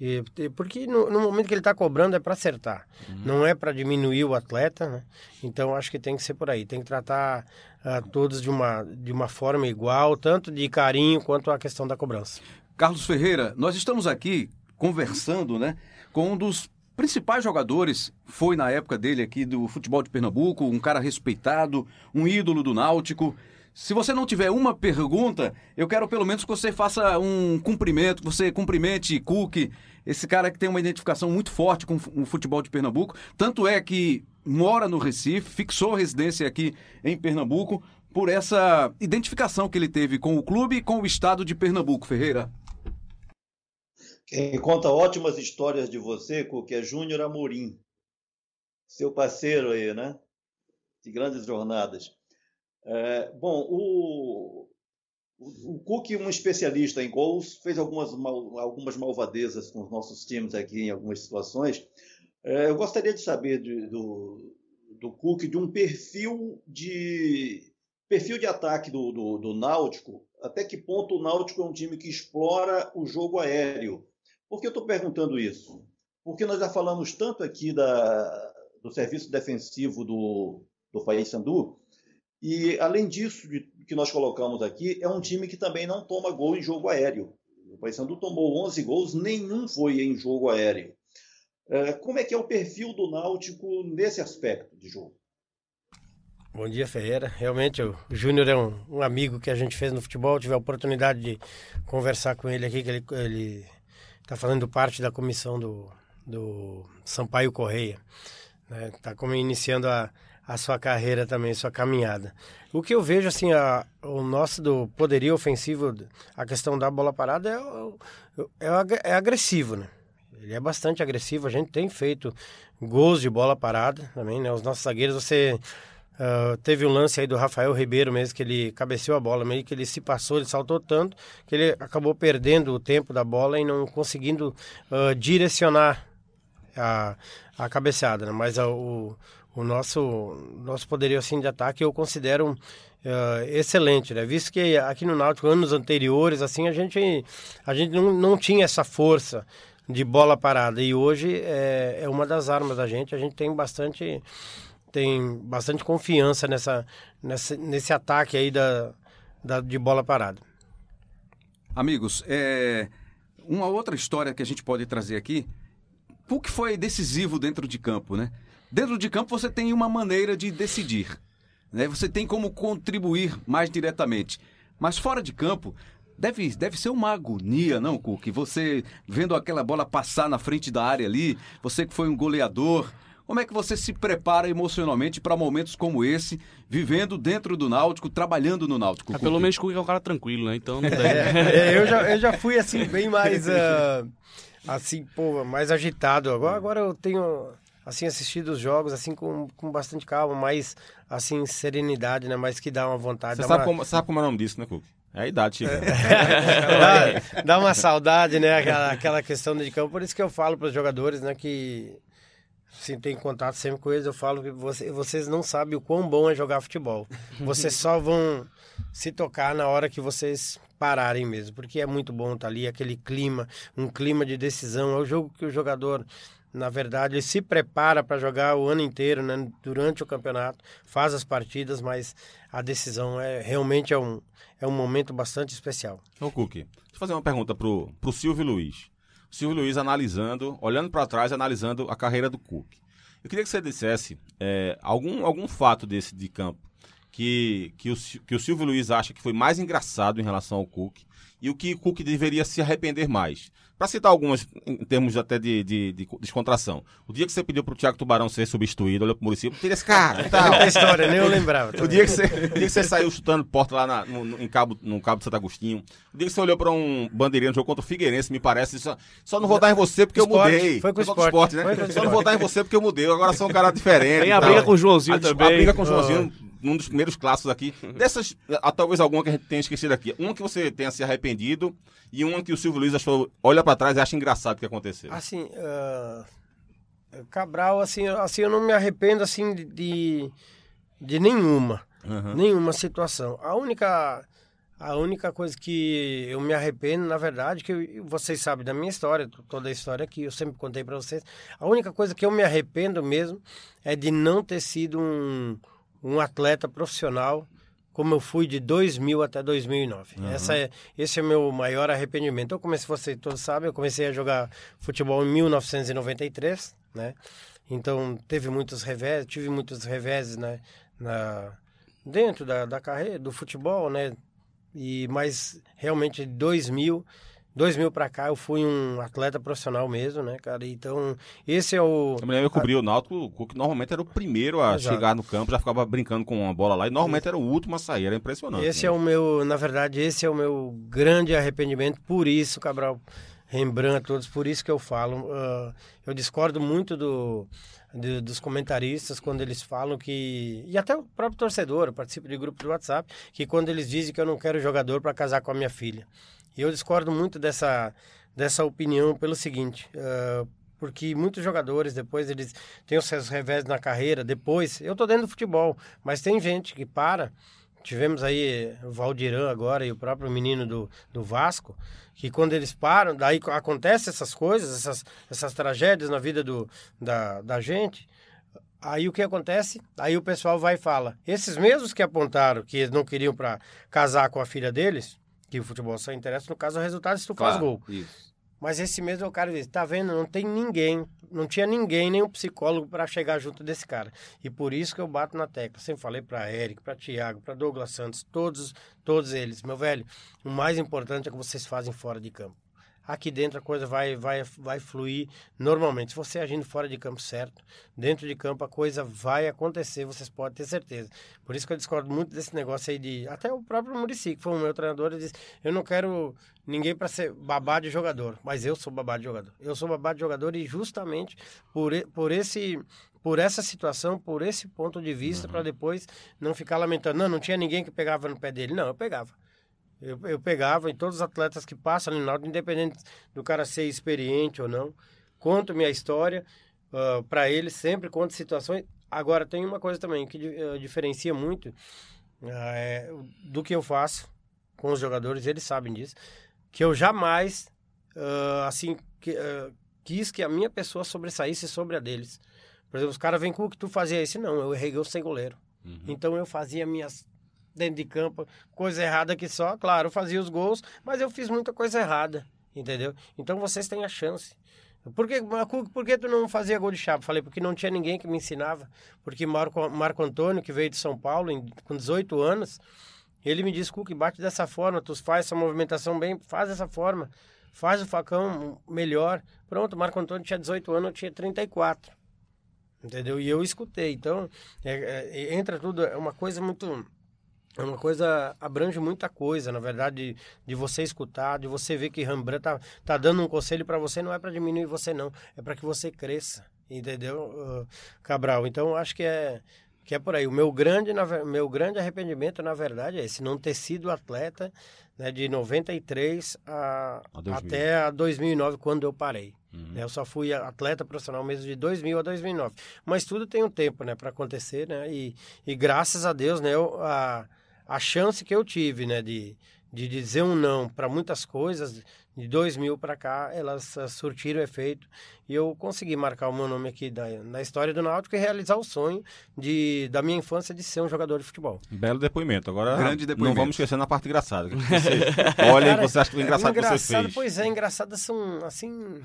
E, porque no, no momento que ele está cobrando é para acertar, uhum. não é para diminuir o atleta, né? Então acho que tem que ser por aí, tem que tratar uh, todos de uma, de uma forma igual, tanto de carinho quanto a questão da cobrança.
Carlos Ferreira, nós estamos aqui conversando, né, com um dos principais jogadores, foi na época dele aqui do futebol de Pernambuco, um cara respeitado, um ídolo do Náutico. Se você não tiver uma pergunta, eu quero pelo menos que você faça um cumprimento, que você cumprimente Cook, esse cara que tem uma identificação muito forte com o futebol de Pernambuco. Tanto é que mora no Recife, fixou residência aqui em Pernambuco, por essa identificação que ele teve com o clube e com o estado de Pernambuco, Ferreira.
Quem conta ótimas histórias de você, que é Júnior Amorim, seu parceiro aí, né? De grandes jornadas. É, bom, o, o, o Cook, um especialista em gols, fez algumas, mal, algumas malvadezas com os nossos times aqui em algumas situações. É, eu gostaria de saber de, do, do Cook de um perfil de perfil de ataque do, do, do Náutico. Até que ponto o Náutico é um time que explora o jogo aéreo? Por que eu estou perguntando isso? Porque nós já falamos tanto aqui da, do serviço defensivo do, do Paysandu, e além disso, de, que nós colocamos aqui, é um time que também não toma gol em jogo aéreo. O Paysandu tomou 11 gols, nenhum foi em jogo aéreo. É, como é que é o perfil do Náutico nesse aspecto de jogo?
Bom dia, Ferreira. Realmente, o Júnior é um, um, amigo que a gente fez no futebol. Tive a oportunidade de conversar com ele aqui, que ele está fazendo parte da comissão do, do Sampaio Correia. Está né? Tá como iniciando a, a sua carreira também, sua caminhada. O que eu vejo, assim, a, o nosso do poderio ofensivo, a questão da bola parada é, é, é agressivo, né? Ele é bastante agressivo. A gente tem feito gols de bola parada também, né? Os nossos zagueiros, você uh, teve um lance aí do Rafael Ribeiro mesmo, que ele cabeceou a bola, meio que ele se passou, ele saltou tanto que ele acabou perdendo o tempo da bola e não conseguindo uh, direcionar a, a cabeceada, né? Mas uh, o, o nosso, nosso poderio assim, de ataque eu considero Uh, excelente, né? Visto que aqui no Náutico, anos anteriores, assim, a gente, a gente não, não tinha essa força de bola parada. E hoje é, é uma das armas da gente. A gente tem bastante tem bastante confiança nessa, nessa nesse ataque aí da, da, de bola parada.
Amigos, é, uma outra história que a gente pode trazer aqui, o que foi decisivo dentro de campo, né? Dentro de campo você tem uma maneira de decidir, né? Você tem como contribuir mais diretamente. Mas fora de campo, Deve, deve ser uma agonia, não, Cook? Você vendo aquela bola passar na frente da área ali, você que foi um goleador. Como é que você se prepara emocionalmente para momentos como esse, vivendo dentro do Náutico, trabalhando no Náutico?
Ah, pelo menos o Cook é um cara tranquilo, né? Então não deve.
É, eu, já, eu já fui assim, bem mais. Uh, assim, pô, mais agitado. Agora, agora eu tenho assim assistido os jogos assim com, com bastante calma, mais assim serenidade, né? Mas que dá uma vontade.
Você sabe,
uma...
como, sabe como é o nome disso, né, Cook? É a idade chegando.
dá, dá, uma saudade, né? Aquela, aquela questão de campo. Por isso que eu falo para os jogadores, né? Que sim, tem contato sempre com eles. Eu falo que você, vocês não sabem o quão bom é jogar futebol. Vocês só vão se tocar na hora que vocês pararem mesmo, porque é muito bom estar tá ali, aquele clima, um clima de decisão. É o jogo que o jogador na verdade, ele se prepara para jogar o ano inteiro, né? durante o campeonato, faz as partidas, mas a decisão é realmente é um, é um momento bastante especial.
Ô, Cook, deixa eu fazer uma pergunta pro, pro Silvio Luiz. Silvio Luiz analisando, olhando para trás, analisando a carreira do Cook. Eu queria que você dissesse é, algum, algum fato desse de campo que, que, o, que o Silvio Luiz acha que foi mais engraçado em relação ao Cook e o que o Cook deveria se arrepender mais. Para citar algumas em termos até de, de, de, descontração. O dia que você pediu pro Thiago Tubarão ser substituído, olhou pro Muricy, tira esse cara.
Tal. É história, nem eu lembrava.
O dia, que você, o dia que você saiu chutando porta lá na, no, em cabo, no Cabo de Santo Agostinho. O dia que você olhou para um bandeirinha no jogo contra o Figueirense, me parece, só, só não vou dar em você porque esporte, eu mudei.
Foi com o
esporte,
esporte,
né? Só não vou dar em você porque eu mudei. Agora sou um cara diferente.
Tem a briga com o Joãozinho
a,
também.
A briga com o Joãozinho. Oh num dos primeiros clássicos aqui. Dessas, talvez alguma que a gente tenha esquecido aqui. Uma que você tenha se arrependido e uma que o Silvio Luiz achou, olha para trás e acha engraçado o que aconteceu.
Assim, uh, Cabral, assim, assim, eu não me arrependo assim de, de nenhuma, uhum. nenhuma situação. A única a única coisa que eu me arrependo, na verdade, que eu, vocês sabem da minha história, toda a história aqui, eu sempre contei para vocês. A única coisa que eu me arrependo mesmo é de não ter sido um, um atleta profissional como eu fui de 2000 até 2009. Uhum. Essa é, esse é o meu maior arrependimento. Eu comecei, você todos sabem, eu comecei a jogar futebol em 1993, né? Então teve muitos revés, tive muitos reveses, né? Na, dentro da, da carreira do futebol, né? E mas realmente 2000 2000 para cá eu fui um atleta profissional mesmo, né, cara? Então, esse é o.
Eu me lembro, eu cobri o Náutico, que normalmente era o primeiro a Exato. chegar no campo, já ficava brincando com uma bola lá, e normalmente era o último a sair, era impressionante.
Esse né? é o meu, na verdade, esse é o meu grande arrependimento, por isso, Cabral, Rembrandt, todos, por isso que eu falo. Uh, eu discordo muito do. De, dos comentaristas quando eles falam que e até o próprio torcedor, eu participo de grupo de WhatsApp, que quando eles dizem que eu não quero jogador para casar com a minha filha. E eu discordo muito dessa, dessa opinião pelo seguinte, uh, porque muitos jogadores depois eles têm os seus revés na carreira, depois, eu tô dentro do futebol, mas tem gente que para tivemos aí o Valdirão agora e o próprio menino do, do Vasco, que quando eles param, daí acontecem essas coisas, essas, essas tragédias na vida do, da, da gente. Aí o que acontece? Aí o pessoal vai e fala: esses mesmos que apontaram que eles não queriam para casar com a filha deles, que o futebol só interessa, no caso, o resultado se tu faz gol.
Isso.
Mas esse mesmo é o cara diz, tá vendo? Não tem ninguém, não tinha ninguém, nenhum psicólogo para chegar junto desse cara. E por isso que eu bato na tecla. Sempre falei para Eric, para Thiago, para Douglas Santos, todos, todos eles, meu velho. O mais importante é que vocês fazem fora de campo aqui dentro a coisa vai, vai, vai fluir normalmente. Se você agindo fora de campo certo, dentro de campo a coisa vai acontecer, vocês podem ter certeza. Por isso que eu discordo muito desse negócio aí de. Até o próprio Murici, que foi o meu treinador, ele disse: Eu não quero ninguém para ser babá de jogador, mas eu sou babá de jogador. Eu sou babá de jogador e justamente por, por esse por essa situação, por esse ponto de vista, uhum. para depois não ficar lamentando. Não, não tinha ninguém que pegava no pé dele. Não, eu pegava. Eu, eu pegava em todos os atletas que passam ali Náutico, independente do cara ser experiente ou não, conto minha história uh, ah, para eles, sempre conto situações. Agora, tem uma coisa também que uh, diferencia muito uh, é, do que eu faço com os jogadores, eles sabem disso, que eu jamais, assim, que, quis que a minha pessoa sobressaísse sobre a deles. Por exemplo, os caras vêm com o que tu fazia isso. Não, eu errei eu sem goleiro. Uhum. Então eu fazia minhas dentro de campo, coisa errada que só, claro, fazia os gols, mas eu fiz muita coisa errada, entendeu? Então vocês têm a chance. Por que, por que tu não fazia gol de chapa? Falei, porque não tinha ninguém que me ensinava. Porque Marco, Marco Antônio, que veio de São Paulo em, com 18 anos, ele me disse, Cuca, bate dessa forma, tu faz essa movimentação bem, faz dessa forma, faz o facão melhor. Pronto, Marco Antônio tinha 18 anos, eu tinha 34. Entendeu? E eu escutei. Então, é, é, entra tudo, é uma coisa muito é uma coisa, abrange muita coisa, na verdade, de, de você escutar, de você ver que Rembrandt tá, tá dando um conselho para você, não é para diminuir você, não, é para que você cresça, entendeu, uh, Cabral? Então, acho que é, que é por aí. O meu grande, na, meu grande arrependimento, na verdade, é esse, não ter sido atleta né, de 93 a, a até a 2009, quando eu parei. Uhum. Eu só fui atleta profissional mesmo de 2000 a 2009. Mas tudo tem um tempo, né, para acontecer, né? E, e graças a Deus, né, eu, a, a chance que eu tive, né, de, de dizer um não para muitas coisas, de 2000 para cá, elas uh, surtiram efeito e eu consegui marcar o meu nome aqui da, na história do Náutico e realizar o sonho de, da minha infância de ser um jogador de futebol.
Belo depoimento. Agora, Grande depoimento. não vamos esquecer na parte engraçada. Você olha você acha que o engraçado, engraçado que você fez.
Pois é, engraçadas são, assim,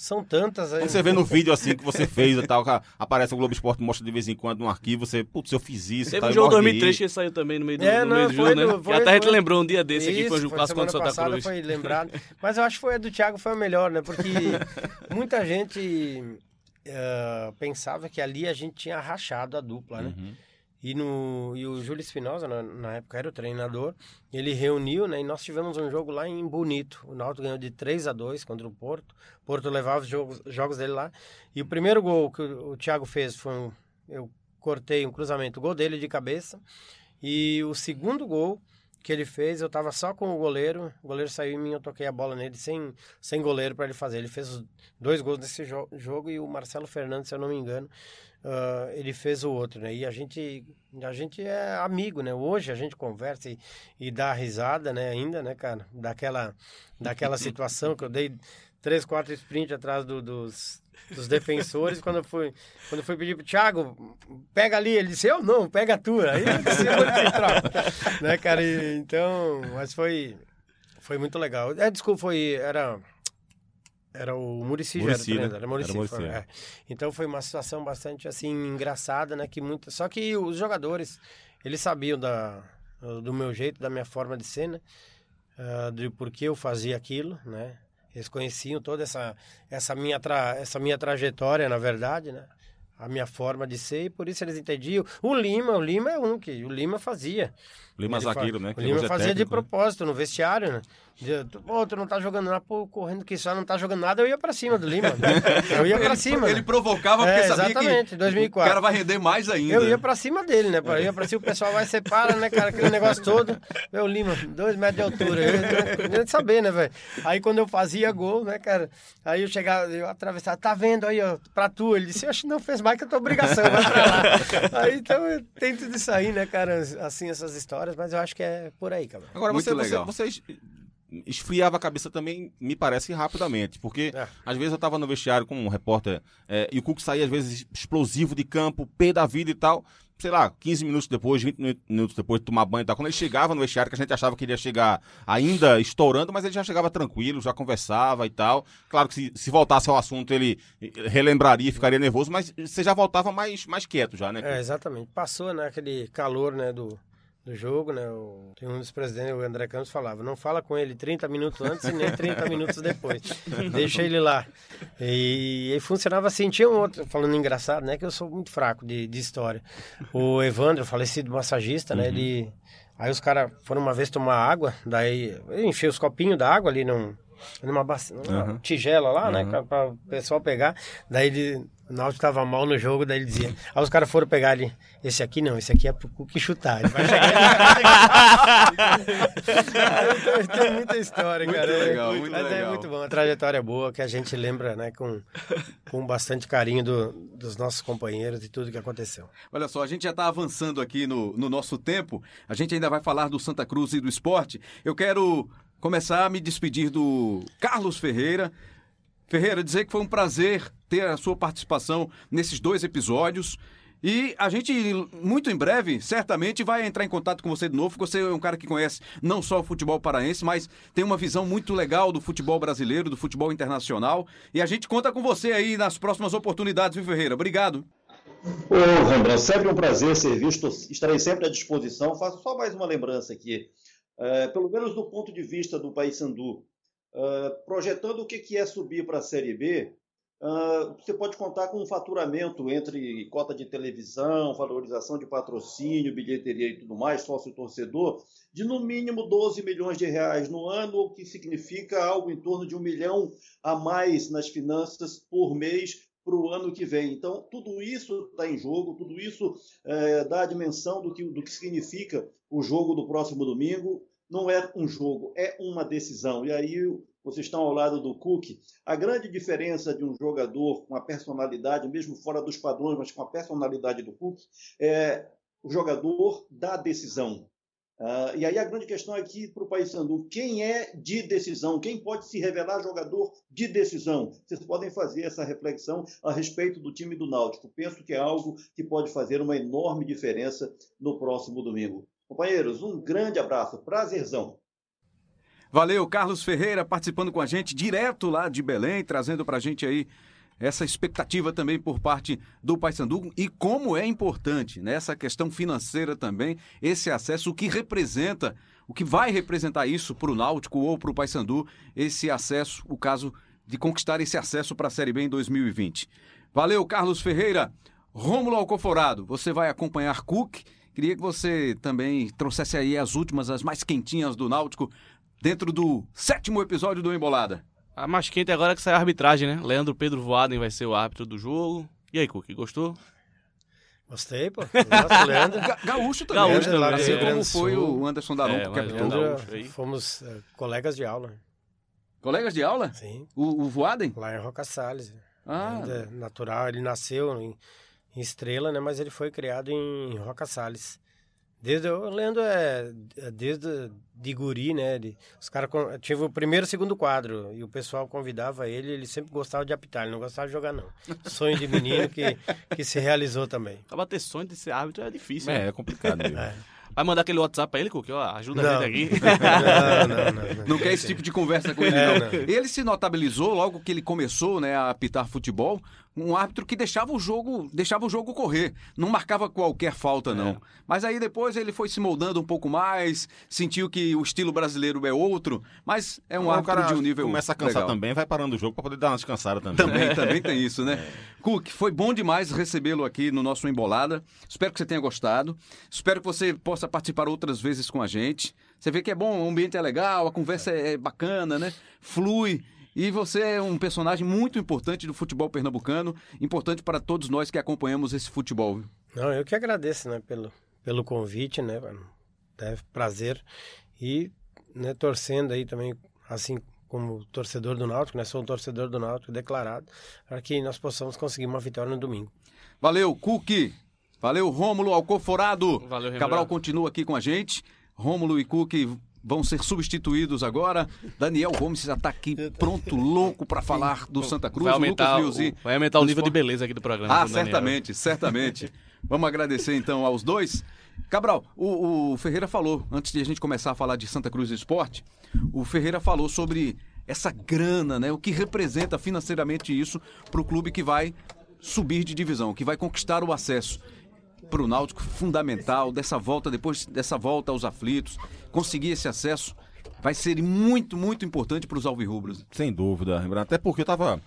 são tantas aí.
Você vê no vídeo assim que você fez e tal, aparece o Globo Esporte, mostra de vez em quando um arquivo, você, putz, eu fiz isso.
Teve um jogo 2003 que saiu também no meio do, é, no meio do jogo, né? Foi, até a gente lembrou um dia desse isso, aqui, foi o clássico contra o Santa Cruz.
foi lembrado. Mas eu acho que foi a do Thiago foi a melhor, né? Porque muita gente uh, pensava que ali a gente tinha rachado a dupla, né? Uhum. E, no, e o Júlio Espinosa, na, na, época era o treinador, ele reuniu, né? E nós tivemos um jogo lá em Bonito. O Náutico ganhou de 3 a 2 contra o Porto. O Porto levava os jogos, jogos dele lá. E o primeiro gol que o, o Thiago fez foi um... Eu cortei um cruzamento, gol dele de cabeça. E o segundo gol que ele fez, eu tava só com o goleiro, o goleiro saiu em mim, eu toquei a bola nele sem, sem goleiro para ele fazer. Ele fez dois gols nesse jo jogo e o Marcelo Fernandes, se eu não me engano, uh, ele fez o outro, né? E a gente, a gente é amigo, né? Hoje a gente conversa e, e dá risada, né? Ainda, né, cara? Daquela, daquela situação que eu dei três, quatro sprints atrás do, dos, dos defensores. quando eu fui, quando eu fui pedir pro Thiago, pega ali, ele disse, eu não, pega a tua. Aí eu né, cara? E, então, mas foi, foi muito legal. É, desculpa, foi, era era o Murici, né? era Muricy, era Muricy é. Então foi uma situação bastante assim engraçada, né? Que muito... Só que os jogadores, eles sabiam da, do meu jeito, da minha forma de ser, né? Uh, de por que eu fazia aquilo, né? Eles conheciam toda essa, essa, minha tra... essa minha trajetória, na verdade, né? A minha forma de ser, e por isso eles entendiam. O Lima, o Lima é um que o Lima fazia.
Lima Zagueiro, né?
O Lima fazia técnico, de né? propósito, no vestiário, né? De- Pô, tu não tá jogando nada, pô, correndo que só não tá jogando nada, eu ia pra cima do Lima. Eu ia pra
ele,
cima.
Ele
né?
provocava porque
É,
sabia
exatamente,
que
2004.
o cara vai render mais ainda.
Eu ia pra cima dele, né? Eu ia pra cima, o pessoal vai separa, né, cara? Aquele negócio todo. Meu Lima, dois metros de altura. Eu de saber, né, velho? Aí quando eu fazia gol, né, cara? Aí eu chegava, eu atravessava, tá vendo aí, ó, pra tu? Ele disse, acho que não fez mais que a tua obrigação, vai pra lá. Aí então tem tudo isso aí, né, cara? Assim, essas histórias, mas eu acho que é por aí, cara.
Agora,
Muito
você,
legal.
você es- esfriava a cabeça também, me parece, rapidamente. Porque,
É.
às vezes, eu tava no vestiário com um repórter é, e o Cook saía, às vezes, explosivo de campo, pé da vida e tal. Sei lá, 15 minutos depois, 20 minu- minutos depois de tomar banho e tal. Quando ele chegava no vestiário, que a gente achava que ele ia chegar ainda estourando, mas ele já chegava tranquilo, já conversava e tal. Claro que se, se voltasse ao assunto, ele eh, relembraria, ficaria nervoso, mas você já voltava mais, mais quieto já, né?
É, exatamente. Passou, né, aquele calor, né, do, do jogo, né? O, tem um dos presidentes, o André Campos, falava, não fala com ele 30 minutos antes e nem 30 minutos depois. Deixa ele lá. E, e funcionava assim. Tinha um outro, falando engraçado, né, que eu sou muito fraco de, de história. O Evandro, falecido massagista, né, ele... Aí os caras foram uma vez tomar água, daí eu enchei os copinhos da água ali num, numa, bacia- numa
Aham.
tigela lá, né, pra, pra o pessoal pegar. Daí ele, o Náutico tava mal no jogo, daí ele dizia. Aí os caras foram pegar ali, esse aqui não, esse aqui é pro Cuca chutar. Ele vai chegar. tem, tem muita história,
Muito
cara.
legal, muito
Mas é
legal.
muito bom, a trajetória é boa, que a gente lembra, né, com, com bastante carinho do- dos nossos companheiros e tudo que aconteceu.
Olha só, a gente já está avançando aqui no, no nosso tempo. A gente ainda vai falar do Santa Cruz e do esporte. Eu quero começar a me despedir do Carlos Ferreira. Ferreira, dizer que foi um prazer ter a sua participação nesses dois episódios. E a gente, muito em breve, certamente vai entrar em contato com você de novo, porque você é um cara que conhece não só o futebol paraense, mas tem uma visão muito legal do futebol brasileiro, do futebol internacional. E a gente conta com você aí nas próximas oportunidades, viu, Ferreira? Obrigado.
Ô, Rembrandt, sempre um prazer ser visto. Estarei sempre à disposição. Faço só mais uma lembrança aqui. É, pelo menos do ponto de vista do Paysandu, é, projetando o que é subir para a Série B, é, você pode contar com um faturamento entre cota de televisão, valorização de patrocínio, bilheteria e tudo mais, sócio-torcedor, de no mínimo 12 milhões de reais no ano, o que significa algo em torno de um milhão a mais nas finanças por mês para o ano que vem. Então, tudo isso está em jogo, tudo isso é, dá a dimensão do que, do que significa o jogo do próximo domingo. Não é um jogo, é uma decisão. E aí vocês estão ao lado do Cook. A grande diferença de um jogador com a personalidade, mesmo fora dos padrões, mas com a personalidade do Cook, é o jogador da decisão. Uh, e aí a grande questão aqui para o Paysandu, quem é de decisão? Quem pode se revelar jogador de decisão? Vocês podem fazer essa reflexão a respeito do time do Náutico. Penso que é algo que pode fazer uma enorme diferença no próximo domingo. Companheiros, um grande abraço, prazerzão.
Valeu, Carlos Ferreira participando com a gente direto lá de Belém, trazendo pra gente aí essa expectativa também por parte do Paysandu e como é importante nessa questão financeira também esse acesso, o que representa, o que vai representar isso para o Náutico ou para o Paysandu, esse acesso, o caso de conquistar esse acesso para a Série B em 2020. Valeu, Carlos Ferreira. Rômulo Alcoforado, você vai acompanhar Cook. Queria que você também trouxesse aí as últimas, as mais quentinhas do Náutico, dentro do sétimo episódio do Embolada.
A mais quente agora é que sai a arbitragem, né? Leandro Pedro Voaden vai ser o árbitro do jogo. E aí, Cook, gostou?
Gostei, pô. Nossa, Leandro.
Ga Gaúcho também,
Gaúcho
né?
também,
assim
é.
como foi o Anderson Daronco,
É,
que
mas
capitão.
Leandro-
fomos eh, colegas de aula,
Colegas de aula?
sim,
O, o Voaden?
lá em Roca Salles.
Ah,
é natural, ele nasceu em, em Estrela, né? Mas ele foi criado em Roca Salles. Desde o Leandro é desde de guri, né? De, os caras tive o primeiro e o segundo quadro e o pessoal convidava ele, ele sempre gostava de apitar, ele não gostava de jogar não. Sonho de menino que, que se realizou também.
Acaba ter sonho de ser árbitro é difícil.
É,
né?
é complicado mesmo.
É.
Vai mandar aquele WhatsApp pra ele, Cook? Ó, ajuda
Não.
a gente aqui.
Não, não, não, não.
não quer esse tipo de conversa com ele,
É,
não.
não.
Ele se notabilizou logo que ele começou né, a apitar futebol, um árbitro que deixava o jogo, deixava o jogo correr, não marcava qualquer falta, não. Mas aí depois ele foi se moldando um pouco mais, sentiu que o estilo brasileiro é outro, mas é um árbitro de um nível.
começa a cansar
legal.
também, vai parando o jogo pra poder dar uma descansada também.
Também, também tem isso, né? Cook, foi bom demais recebê-lo aqui no nosso Embolada. Espero que você tenha gostado. Espero que você possa participar outras vezes com a gente. Você vê que é bom, o ambiente é legal, a conversa é bacana, né? Flui. E você é um personagem muito importante do futebol pernambucano, importante para todos nós que acompanhamos esse futebol.
Não, eu que agradeço, né, pelo, pelo convite, né? É prazer. E, né, torcendo aí também, assim como torcedor do Náutico, né, sou um torcedor do Náutico declarado, para que nós possamos conseguir uma vitória no domingo.
Valeu, Cuque. Valeu, Rômulo Alcoforado.
Valeu, Rembrandt.
Cabral continua aqui com a gente. Rômulo e Cuque vão ser substituídos agora. Daniel Gomes já está aqui pronto, louco para falar do Santa Cruz.
Vai aumentar,
Lucas
vai aumentar o nível de beleza aqui do programa.
Ah, certamente, certamente. Vamos agradecer então aos dois. Cabral, o, o Ferreira falou, antes de a gente começar a falar de Santa Cruz Esporte, o Ferreira falou sobre essa grana, né? O que representa financeiramente isso para o clube que vai subir de divisão, que vai conquistar o acesso para o Náutico, fundamental, dessa volta, depois dessa volta aos aflitos, conseguir esse acesso vai ser muito, muito importante para os alvirrubros.
Sem dúvida. Até porque eu estava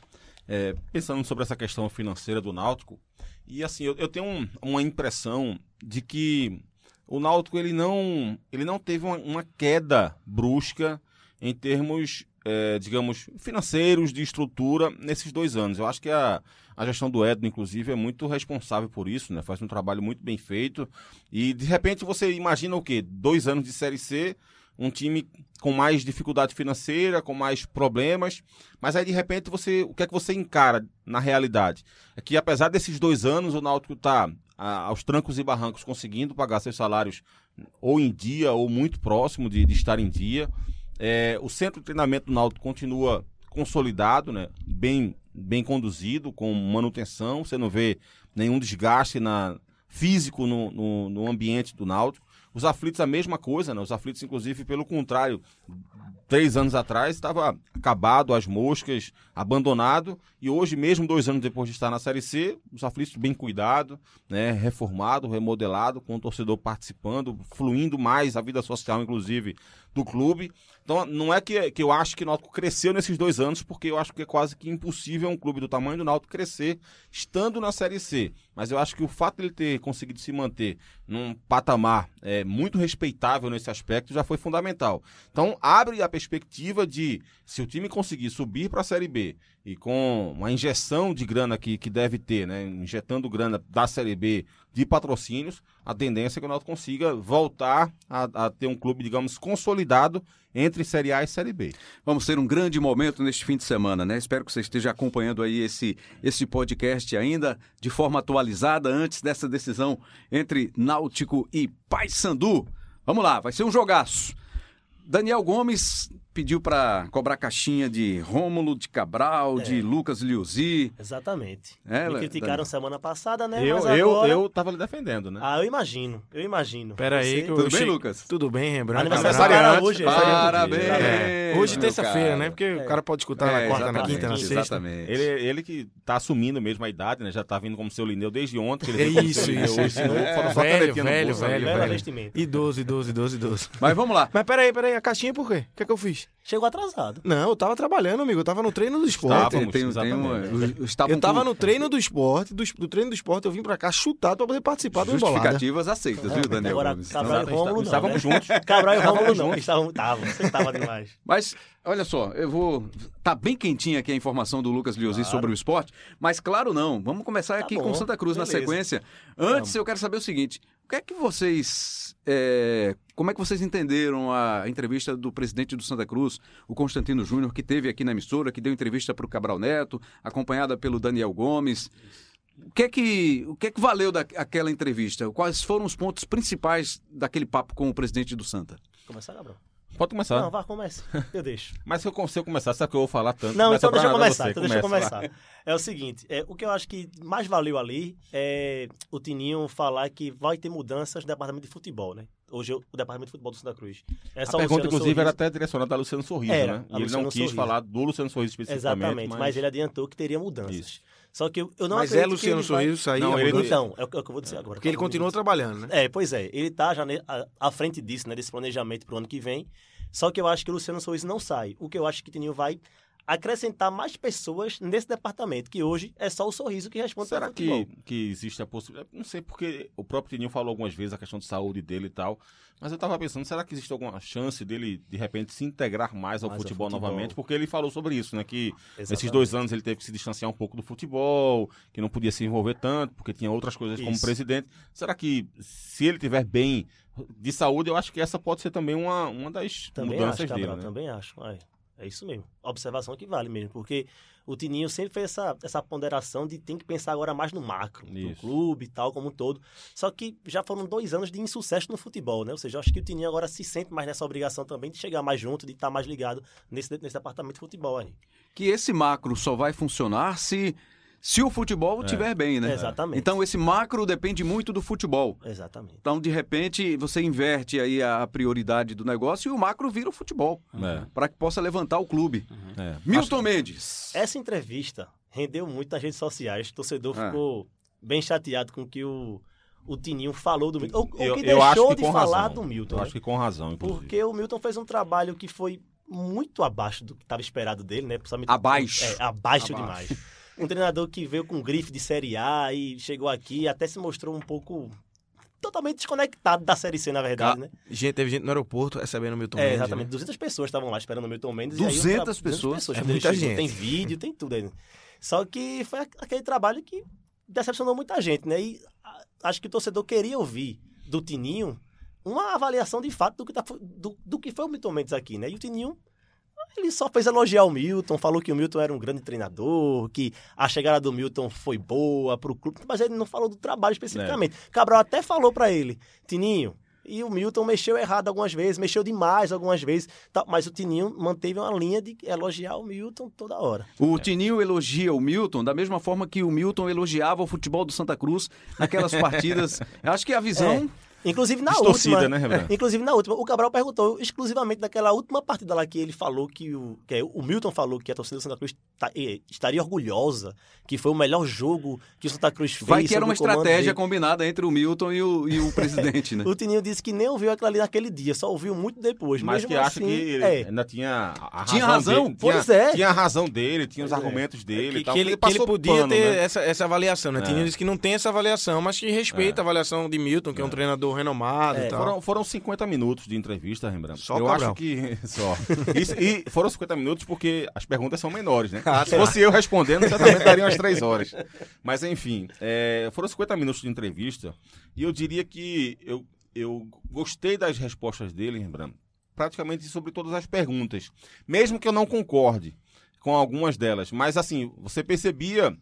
pensando sobre essa questão financeira do Náutico. E assim, eu, eu tenho um- uma impressão de que o Náutico ele não, ele não teve uma, uma queda brusca em termos, eh, digamos, financeiros, de estrutura, nesses dois anos. Eu acho que a, a gestão do Edno, inclusive, é muito responsável por isso, né? Faz um trabalho muito bem feito. E, de repente, você imagina o quê? Dois anos de Série C, um time com mais dificuldade financeira, com mais problemas, mas aí de repente você, o que é que você encara na realidade? É que apesar desses dois anos o Náutico está aos trancos e barrancos conseguindo pagar seus salários ou em dia ou muito próximo de, de estar em dia. É, o centro de treinamento do Náutico continua consolidado, né? bem, bem conduzido, com manutenção. Você não vê nenhum desgaste na, físico no, no, no ambiente do Náutico. Os aflitos a mesma coisa, né? Os aflitos, inclusive, pelo contrário, três anos atrás estava acabado, as moscas, abandonado, e hoje, mesmo dois anos depois de estar na Série C, os aflitos bem cuidado, né? reformado, remodelado, com o torcedor participando, fluindo mais a vida social, inclusive, do clube. Então, não é que, que eu acho que o Náutico cresceu nesses dois anos, porque eu acho que é quase que impossível um clube do tamanho do Náutico crescer estando na Série C. Mas eu acho que o fato de ele ter conseguido se manter num patamar é, muito respeitável nesse aspecto já foi fundamental. Então, abre a perspectiva de, se o time conseguir subir para a Série B e com uma injeção de grana que, que deve ter, né, injetando grana da Série B de patrocínios, a tendência é que o Náutico consiga voltar a, a ter um clube, digamos, consolidado entre Série A e Série B.
Vamos ter um grande momento neste fim de semana, né? Espero que você esteja acompanhando aí esse, esse podcast ainda de forma atualizada antes dessa decisão entre Náutico e Paysandu. Vamos lá, vai ser um jogaço. Daniel Gomes pediu para cobrar caixinha de Rômulo, de Cabral, de Lucas Liuzzi.
Exatamente.
É,
Me criticaram semana passada, né?
Eu,
Mas
eu,
agora...
eu tava lhe defendendo, né?
Ah, eu imagino. Eu imagino.
Pera aí
Você-
que eu
Tudo bem,
cheguei-
Lucas?
Tudo bem, Rembrandt.
Aniversário cara hoje.
parabéns.
Parabéns!
É, hoje terça-feira, né? Porque o cara pode escutar na
É,
quarta, na quinta, na sexta.
Exatamente.
Ele, ele que tá assumindo mesmo a idade, né? Já tá vindo como seu Lineu desde ontem. Que ele
É isso, isso,
hoje,
isso. É. Velho, velho, velho, velho.
investimento.
Idoso, idoso, idoso, idoso.
Mas vamos lá.
Mas peraí, peraí, a caixinha por quê? O que é que eu fiz?
Chegou atrasado.
Não, eu tava trabalhando, amigo. Eu tava no treino do esporte.
Estávamos,
tem, tem os- estavam
Eu tava no treino do esporte, do, do treino do esporte, eu vim pra cá chutado pra poder participar do embolada.
justificativas aceitas, viu, Daniel
Agora,
Gomes?
Cabral e Rômulo não,
Estávamos
né?
juntos.
Cabral e Rômulo não. Estavam, estavam. Você tava demais.
Mas, olha só, eu vou. Tá bem quentinha aqui a informação do Lucas Liozzi
Claro.
sobre o esporte, mas claro não. Vamos começar
Tá
aqui
bom,
com Santa Cruz na
beleza.
sequência. Antes, eu quero saber o seguinte: que é que vocês. é, como é que vocês entenderam a entrevista do presidente do Santa Cruz, o Constantino Júnior, que teve aqui na emissora, que deu entrevista para o Cabral Neto, acompanhada pelo Daniel Gomes? O que é que, o que, é que valeu daquela entrevista? Quais foram os pontos principais daquele papo com o presidente do Santa?
Começar, Cabral?
Pode começar.
Não, vá, comece. Eu deixo.
Mas se eu, se eu começar, sabe que eu vou falar tanto?
Não,
Começa
então deixa eu começar. então deixa eu
começa,
começar. É o seguinte, é, o que eu acho que mais valeu ali é o Tininho falar que vai ter mudanças no departamento de futebol, né? Hoje o departamento de futebol do Santa Cruz. É
A pergunta, inclusive, era
Sorriso.
até direcionada a Luciano Sorriso,
Era,
né? E ele não quis
Sorriso.
falar do Luciano Sorriso especificamente.
Exatamente, mas... ele adiantou que teria mudanças.
Isso.
Só que eu, eu não
Mas
acredito
é
que
Luciano
ele vai-
Sorriso sair.
Não,
a
ele-?
Então, é o que é o que eu vou dizer agora.
Porque ele continua trabalhando, né?
É, pois é. Ele tá já à, frente disso, né? Desse planejamento pro ano que vem. Só que eu acho que o Luciano Sorriso não sai. O que eu acho que o Tininho vai acrescentar mais pessoas nesse departamento, que hoje é só o sorriso que responde
Será
futebol.
que, que existe a possibilidade? Não sei, porque o próprio Tininho falou algumas vezes a questão de saúde dele e tal. Mas eu tava pensando, será que existe alguma chance dele, de repente, se integrar mais ao
Mais ao
futebol,
futebol.
novamente? Porque ele falou sobre isso, né? Que nesses
Exatamente.
dois anos ele teve que se distanciar um pouco do futebol, que não podia se envolver tanto, porque tinha outras coisas como
Isso.
presidente. Será que, se ele tiver bem de saúde, eu acho que essa pode ser também uma, uma das
Também
mudanças
acho, Cabral,
dele, né?
também acho. É, é isso mesmo. Observação que vale mesmo, porque o Tininho sempre fez essa, essa ponderação de tem que pensar agora mais no macro, no
Isso.
clube e tal, como um todo. Só que já foram dois anos de insucesso no futebol, né? Ou seja, eu acho que o Tininho agora se sente mais nessa obrigação também de chegar mais junto, de estar mais ligado nesse, nesse departamento de futebol aí.
Que esse macro só vai funcionar se, se o futebol estiver bem, né?
Exatamente.
Então esse macro depende muito do futebol.
Exatamente.
Então, de repente, você inverte aí a prioridade do negócio e o macro vira o futebol.
É.
Para que possa levantar o clube.
É.
Milton Mendes.
Essa entrevista rendeu muito nas redes sociais. O torcedor
Ah.
ficou bem chateado com o que o, o Tininho falou do Milton. Ou, ou
Eu,
que
eu acho
deixou
que
de
com
falar
razão.
do Milton.
Eu
né?
acho que com razão, inclusive.
Porque o Milton fez um trabalho que foi muito abaixo do que estava esperado dele, né? Principalmente
Abaixo.
É, abaixo,
Abaixo.
demais. Um treinador que veio com grife de Série A e chegou aqui até se mostrou um pouco totalmente desconectado da Série C, na verdade, né?
Gente, teve gente no aeroporto recebendo o Milton
É,
Mendes,
exatamente.
né?
200 pessoas estavam lá esperando o Milton Mendes. e aí o
200
tra-
pessoas?
É muita gente.
Tem vídeo, tem tudo aí. Só que foi aquele trabalho que decepcionou muita gente, né? E acho que o torcedor queria ouvir do Tininho uma avaliação de fato do que, tá, do, do que foi o Milton Mendes aqui, né? E o Tininho, ele só fez elogiar o Milton, falou que o Milton era um grande treinador, que a chegada do Milton foi boa pro clube, mas ele não falou do trabalho especificamente. Cabral até falou pra ele, Tininho, e o Milton mexeu errado algumas vezes, mexeu demais algumas vezes, tá, mas o Tininho manteve uma linha de elogiar o Milton toda hora.
O Tininho elogia o Milton da mesma forma que o Milton elogiava o futebol do Santa Cruz naquelas partidas. Acho que a visão.
Inclusive na
Distorcida,
última.
né, Rembrandt?
Inclusive na última. O Cabral perguntou exclusivamente daquela última partida lá que ele falou que o. Que é, o Milton falou que a torcida do Santa Cruz tá- eh, estaria orgulhosa, que foi o melhor jogo que o Santa Cruz fez.
Vai que era uma estratégia
dele.
combinada entre o Milton e o, e o presidente, né?
O Tininho disse que nem ouviu aquilo ali naquele dia, só ouviu muito depois.
Mas
Mesmo
que acha
assim,
que ele
é.
ainda tinha a
Tinha razão?
dele,
Pois
tinha,
é.
Tinha a razão dele, tinha os
é.
argumentos dele e
Que,
tal.
que ele, que ele podia
pano,
ter
né?
essa, essa avaliação, né?
É.
Tinha disse que não tem essa avaliação, mas que respeita a avaliação de Milton, que é um treinador renomado
É.
e tal.
Foram, foram 50 minutos de entrevista, Rembrandt.
Só
eu
Cabral.
acho que. Só. Isso- e foram 50 minutos porque as perguntas são menores, né?
Ah,
Se
tá.
fosse eu respondendo, certamente daria umas 3 horas. Mas enfim, é, foram 50 minutos de entrevista e eu diria que eu, eu gostei das respostas dele, Rembrandt, praticamente sobre todas as perguntas. Mesmo que eu não concorde com algumas delas. Mas assim, você percebia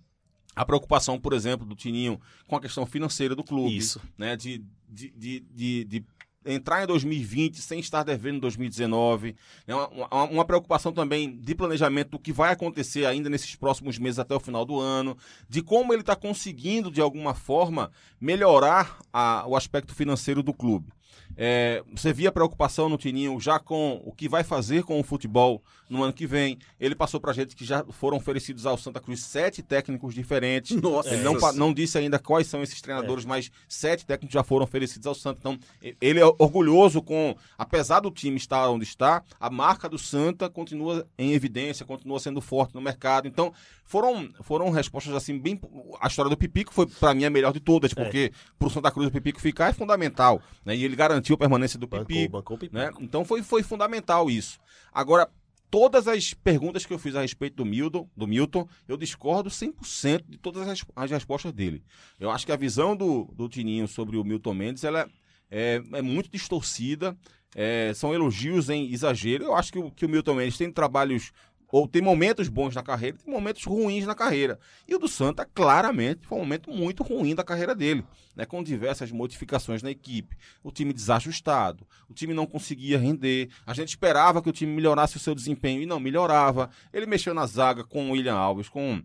a preocupação, por exemplo, do Tininho com a questão financeira do clube.
Isso.
Né, de, de, de, de, de entrar em 2020 sem estar devendo em 2019. É uma, uma, uma preocupação também de planejamento do que vai acontecer ainda nesses próximos meses até o final do ano, de como ele está conseguindo, de alguma forma, melhorar a- o aspecto financeiro do clube. É, você via preocupação no Tininho já com o que vai fazer com o futebol no ano que vem. Ele passou pra gente que já foram oferecidos ao Santa Cruz sete técnicos diferentes.
Nossa.
Ele não, não disse ainda quais são esses treinadores, mas sete técnicos já foram oferecidos ao Santa. Então, ele é orgulhoso com, apesar do time estar onde está, a marca do Santa continua em evidência, continua sendo forte no mercado. Então, foram, foram respostas assim, bem. A história do Pipico foi, pra mim, a melhor de todas, porque pro Santa Cruz o Pipico ficar é fundamental. Né? E ele garantiu a permanência do
Bancou,
Pipico.
bancou Pipico.
Né? Então foi, foi fundamental isso. Agora, todas as perguntas que eu fiz a respeito do Milton, do Milton eu discordo 100% de todas as, as respostas dele. Eu acho que a visão do, do Tininho sobre o Milton Mendes ela é, é muito distorcida. é, são elogios em exagero. Eu acho que, que o Milton Mendes tem trabalhos ou tem momentos bons na carreira, tem momentos ruins na carreira. E o do Santa, claramente, foi um momento muito ruim da carreira dele, né, com diversas modificações na equipe. O time desajustado, o time não conseguia render. A gente esperava que o time melhorasse o seu desempenho e não melhorava. Ele mexeu na zaga com o William Alves, com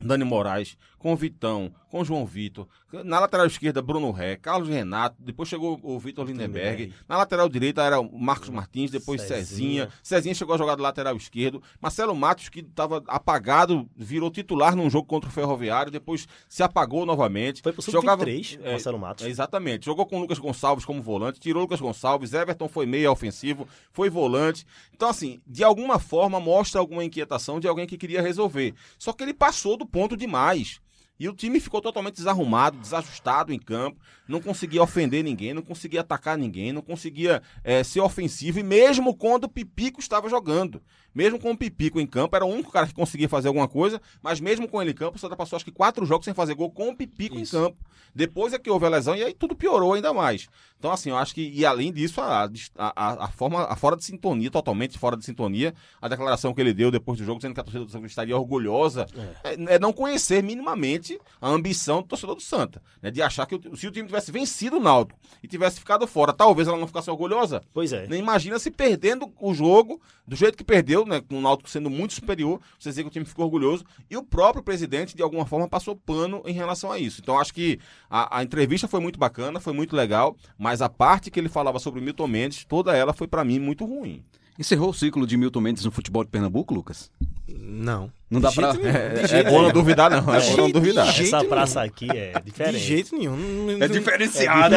Dani Moraes, com o Vitão, com o João Vitor. Na lateral esquerda, Bruno Ré, Carlos Renato, depois chegou o Vitor Lindenberg. Na lateral direita era o Marcos Martins, depois Cezinha.
Cezinha.
Cezinha chegou a jogar do lateral esquerdo. Marcelo Matos, que estava apagado, virou titular num jogo contra o Ferroviário, depois se apagou novamente.
Foi pro
Jogava-
sub-23,
é,
Marcelo Matos.
Exatamente. Jogou com o Lucas Gonçalves como volante, tirou o Lucas Gonçalves, Everton foi meio ofensivo, foi volante. Então, assim, de alguma forma mostra alguma inquietação de alguém que queria resolver. Só que ele passou do ponto demais. E o time ficou totalmente desarrumado, desajustado em campo, não conseguia ofender ninguém, não conseguia atacar ninguém, não conseguia eh, ser ofensivo, e mesmo quando o Pipico estava jogando. Mesmo com o Pipico em campo, era o único cara que conseguia fazer alguma coisa, mas mesmo com ele em campo, o Santa passou acho que quatro jogos sem fazer gol com o Pipico
Isso.
em campo. Depois é que houve a lesão e aí tudo piorou ainda mais. Então, assim, eu acho que, e além disso, a, a, a- forma, a fora de sintonia, totalmente fora de sintonia, a declaração que ele deu depois do jogo, dizendo que a torcida do Santa estaria orgulhosa, é, é não conhecer minimamente a ambição do torcedor do Santa, né, de achar que o- se o time tivesse vencido o Náutico e tivesse ficado fora, talvez ela não ficasse orgulhosa.
Pois é.
Nem imagina se perdendo o jogo do jeito que perdeu, né, com o Náutico sendo muito superior, você dizer que o time ficou orgulhoso, e o próprio presidente, de alguma forma, passou pano em relação a isso. Então, acho que a, a entrevista foi muito bacana, foi muito legal, mas a parte que ele falava sobre o Milton Mendes, toda ela foi pra mim muito ruim.
Encerrou o ciclo de Milton Mendes no futebol de Pernambuco, Lucas?
Não.
Não dá pra.
nenhum,
É,
jeito
bom não duvidar, não. É bom não duvidar.
Essa
nenhum.
praça aqui é diferente.
De jeito nenhum. Não- não-
É diferenciado.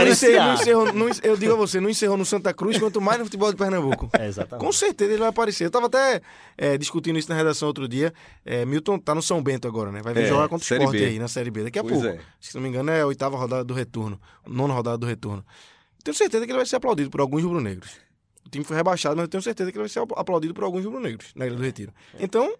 Não
né?
eu digo a você, não encerrou no Santa Cruz, quanto mais no futebol de Pernambuco.
É, exatamente.
Com certeza ele vai aparecer. Eu tava até é, discutindo isso na redação outro dia. É, Milton tá no São Bento agora, né? Vai vir
É,
jogar contra o Sport aí na Série B. Daqui a
Pois
pouco.
é.
Se não me engano, é a oitava rodada do retorno. Nona rodada do retorno. Tenho certeza que ele vai ser aplaudido por alguns rubro-negros. O time foi rebaixado, mas eu tenho certeza que ele vai ser aplaudido por alguns rubro-negros na Ilha do Retiro. Então,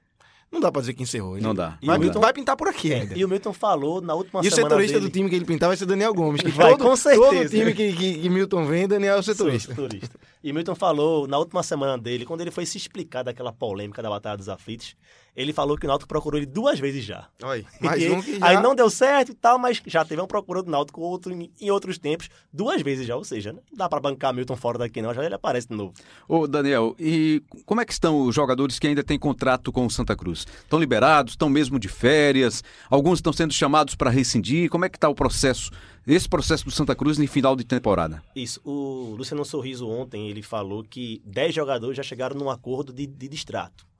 não dá pra dizer que encerrou. Ele
Não dá.
Vai,
E o Milton-
vai pintar por aqui ainda.
E o Milton falou na última
E o
semana
setorista
dele...
do time que ele pintar vai ser Daniel Gomes. Que
Vai,
todo,
com certeza.
Todo time que, que, que Milton vem, Daniel é o setorista.
Setorista. E Milton falou na última semana dele, quando ele foi se explicar daquela polêmica da Batalha dos Aflitos, ele falou que o Náutico procurou ele duas vezes já.
Olha, mais um que já...
Aí não deu certo e tal, mas já teve um procurou do Náutico outro, em outros tempos, duas vezes já, ou seja, não dá pra bancar Milton fora daqui não, já ele aparece de novo.
Ô, Daniel, e como é que estão os jogadores que ainda têm contrato com o Santa Cruz? Estão liberados? Estão mesmo de férias? Alguns estão sendo chamados para rescindir? Como é que está o processo, esse processo do Santa Cruz em final de temporada?
Isso, o Luciano Sorriso ontem, ele falou que 10 jogadores já chegaram num acordo de, de distrato.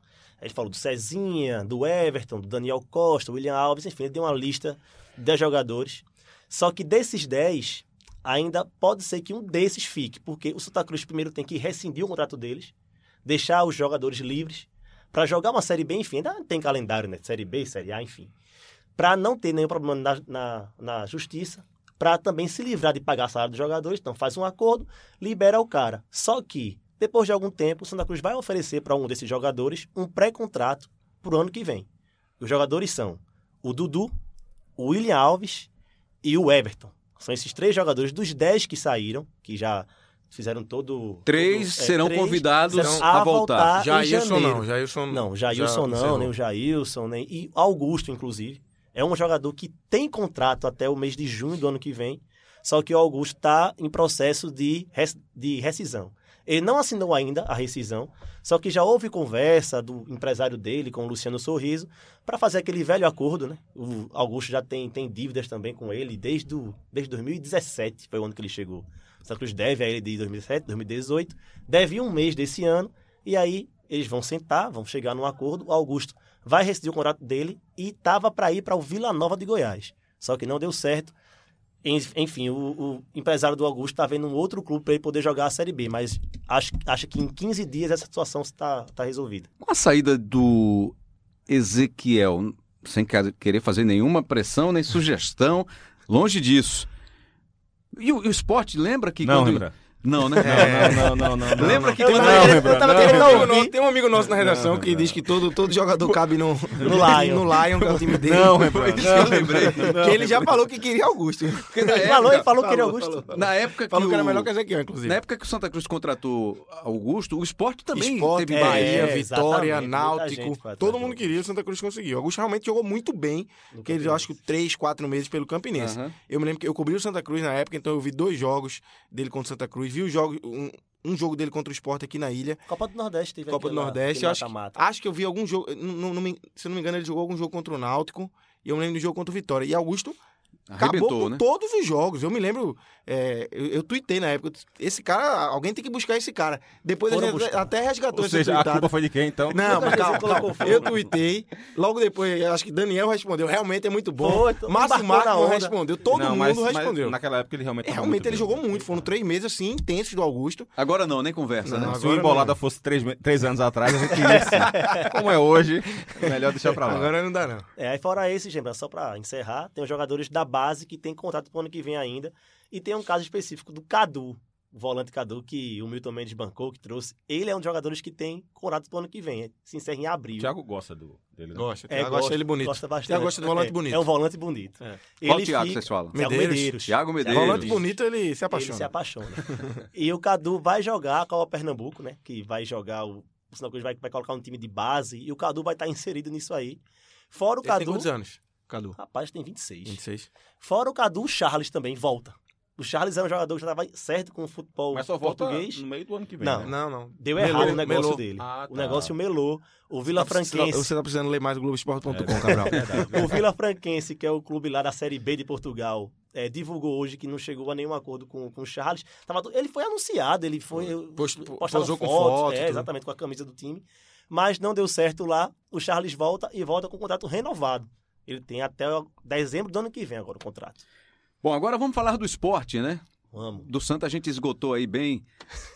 Ele falou do Cezinha, do Everton, do Daniel Costa, William Alves, enfim, ele deu uma lista de 10 jogadores. Só que desses 10, ainda pode ser que um desses fique, porque o Santa Cruz primeiro tem que rescindir o contrato deles, deixar os jogadores livres, para jogar uma Série B, enfim, ainda tem calendário, né? Série B, Série A, enfim. Para não ter nenhum problema na, na, na justiça, para também se livrar de pagar salário dos jogadores. Então faz um acordo, libera o cara. Só que, depois de algum tempo, o Santa Cruz vai oferecer para um desses jogadores um pré-contrato para o ano que vem. Os jogadores são o Dudu, o William Alves e o Everton. São esses três jogadores dos 10 que saíram, que já fizeram todo.
Três
todo- é,
serão
três
convidados
serão
a voltar.
em
Jailson não, Jailson
Não, Jailson
já
não,
encerrou.
nem o Jailson, nem. E Augusto, inclusive. É um jogador que tem contrato até o mês de junho do ano que vem. Só que o Augusto está em processo de, res- de rescisão. Ele não assinou ainda a rescisão, só que já houve conversa do empresário dele com o Luciano Sorriso para fazer aquele velho acordo, né? O Augusto já tem, tem dívidas também com ele desde, o, desde 2017, foi o ano que ele chegou. O Santa Cruz deve a ele de 2017, 2018, deve um mês desse ano, e aí eles vão sentar, vão chegar num acordo. O Augusto vai rescindir o contrato dele e estava para ir para o Vila Nova de Goiás. Só que não deu certo. En- Enfim, o, o empresário do Augusto está vendo um outro clube para ele poder jogar a Série B, mas acho, acha que em 15 dias essa situação está tá resolvida.
Com a saída do Ezequiel, sem querer fazer nenhuma pressão nem sugestão, longe disso. E o, e o esporte, lembra que.
Não,
quando...
Rembrandt.
Não, né?
não, não, não, não, não.
Lembra que
Eu
quando-
tava
Não,
querendo-
Rembrandt,
eu tava
não,
querendo
tem um amigo
ouvir.
nosso- Tem um amigo nosso na redação que diz que todo, todo jogador cabe no,
No Lion.
no Lion, que é o time dele.
Não, Rembrandt.
Eu lembrei.
Que ele já falou que queria Augusto.
Ele falou, ele falou que é Augusto.
Na época que,
Falou que era
o-
melhor que Ezequiel, inclusive.
Na época que o Santa Cruz contratou Augusto, o esporte também
Esporte,
teve
é,
Bahia,
é,
Vitória, Náutico. Todo
do
mundo queria, o Santa Cruz conseguiu. O Augusto realmente jogou muito bem, que ele, eu acho que três, quatro meses pelo Campinense. Eu me lembro que eu cobri o Santa Cruz na época, então eu vi dois jogos dele contra o Santa Cruz. Vi o jogo, um, um jogo dele contra o Sport aqui na ilha.
Copa do Nordeste teve
Copa do Nordeste.
aquele
Eu acho, acho que eu vi algum jogo. não- não- se eu não me engano, ele jogou algum jogo contra o Náutico. E eu me lembro do jogo contra o Vitória. E Augusto acabou
Arrebentou,
com
né?
todos os jogos. Eu me lembro, é, eu, eu tuitei na época, esse cara, alguém tem que buscar esse cara. Depois a
Foram
gente
buscar.
até resgatou
Ou
esse
seja, a
tuitado.
culpa foi de quem, então?
Não, mas calma, calma. Eu tuitei. Logo depois, acho que Daniel respondeu. Realmente é muito bom. Márcio
onda.
respondeu. Todo
Não,
mundo
mas- mas
respondeu.
naquela época ele realmente
É, realmente ele
bem.
jogou muito. Foram três meses assim, intensos do Augusto.
Agora não, nem conversa,
Não,
né?
Se o Embolada
não.
fosse três, três anos atrás, a gente iria sim. Como é hoje, melhor deixar pra lá.
Agora não dá, não.
É, aí fora esse, gente, só pra encerrar, tem os jogadores da base que tem contrato pro ano que vem ainda. E tem um caso específico do Cadu, o volante Cadu, que o Milton Mendes bancou, que trouxe. Ele é um dos jogadores que tem contrato pro ano que vem. Se encerra em abril.
O Thiago gosta do, dele. né?
Gosta.
É,
Thiago gosta ele bonito.
Gosta bastante.
Thiago gosta de volante
É,
bonito.
É um volante bonito.
É.
Qual
Ele
Thiago
fica-
vocês falam?
Thiago
Medeiros.
Medeiros.
Thiago Medeiros.
Volante bonito, ele se apaixona.
Ele se apaixona. e o Cadu vai jogar com o Pernambuco, né? Que vai jogar o. O Cruz vai, vai colocar um time de base e o Cadu vai estar inserido nisso aí. Fora o
Ele tem
Cadu.
quantos anos? Cadu.
Rapaz, tem 26.
26.
Fora o Cadu, o Charles também volta. O Charles é um jogador que já estava certo com o futebol
Mas só volta
português.
no meio do ano que vem,
Não.
né?
Não, não.
Deu
Melou,
errado o negócio
melou.
dele.
Ah,
O
tá.
negócio melou. O Vila Franquense.
Você tá precisando ler mais o Globoesporte.com, Cabral.
O Vila Franquense, que é o clube lá da Série B de Portugal, é, divulgou hoje que não chegou a nenhum acordo com, com o Charles. Tava ele foi anunciado, ele foi.
Post-
postava
posou com
fotos,
foto,
é, exatamente, com a camisa do time. Mas não deu certo lá. O Charles volta e volta com o contrato renovado. Ele tem até dezembro do ano que vem agora o contrato.
Bom, agora vamos falar do esporte, né?
Vamos.
Do Santa a gente esgotou aí bem,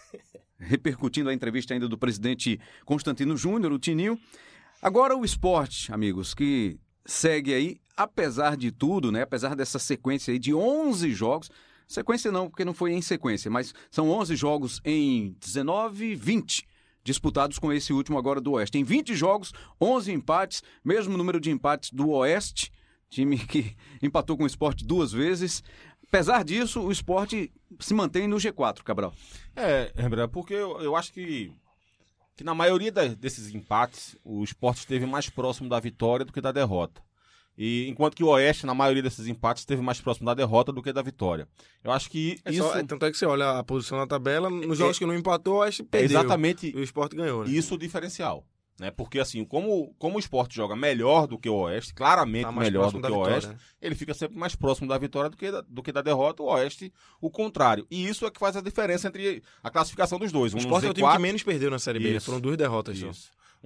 repercutindo a entrevista ainda do presidente Constantino Júnior, o Tininho. Agora o esporte, amigos, que segue aí, apesar de tudo, né? Apesar dessa sequência aí de 11 jogos. Sequência não, porque não foi em sequência, mas são 11 jogos em 19, 20 disputados com esse último agora do Oeste. Em 20 jogos, 11 empates, mesmo número de empates do Oeste, time que empatou com o esporte duas vezes. Apesar disso, o esporte se mantém no G4, Cabral.
É, Rembrandt, porque eu, eu acho que, que na maioria desses empates, o esporte esteve mais próximo da vitória do que da derrota. E enquanto que o Oeste, na maioria desses empates, esteve mais próximo da derrota do que da vitória. Eu acho que
É
isso
só- é, tanto é que você olha a posição na tabela, nos jogos que não empatou, que
é
perdeu.
exatamente
E o esporte ganhou, né?
isso o diferencial. Né? Porque assim, como, como o esporte joga melhor do que o Oeste, claramente
Tá
melhor do que o
vitória,
Oeste,
né?
ele fica sempre mais próximo da vitória do que da, do que da derrota, o Oeste, o contrário. E isso é que faz a diferença entre a classificação dos dois. Um
O esporte é o time
Z4,
que menos perdeu na Série B, né?
Isso.
Foram duas derrotas só.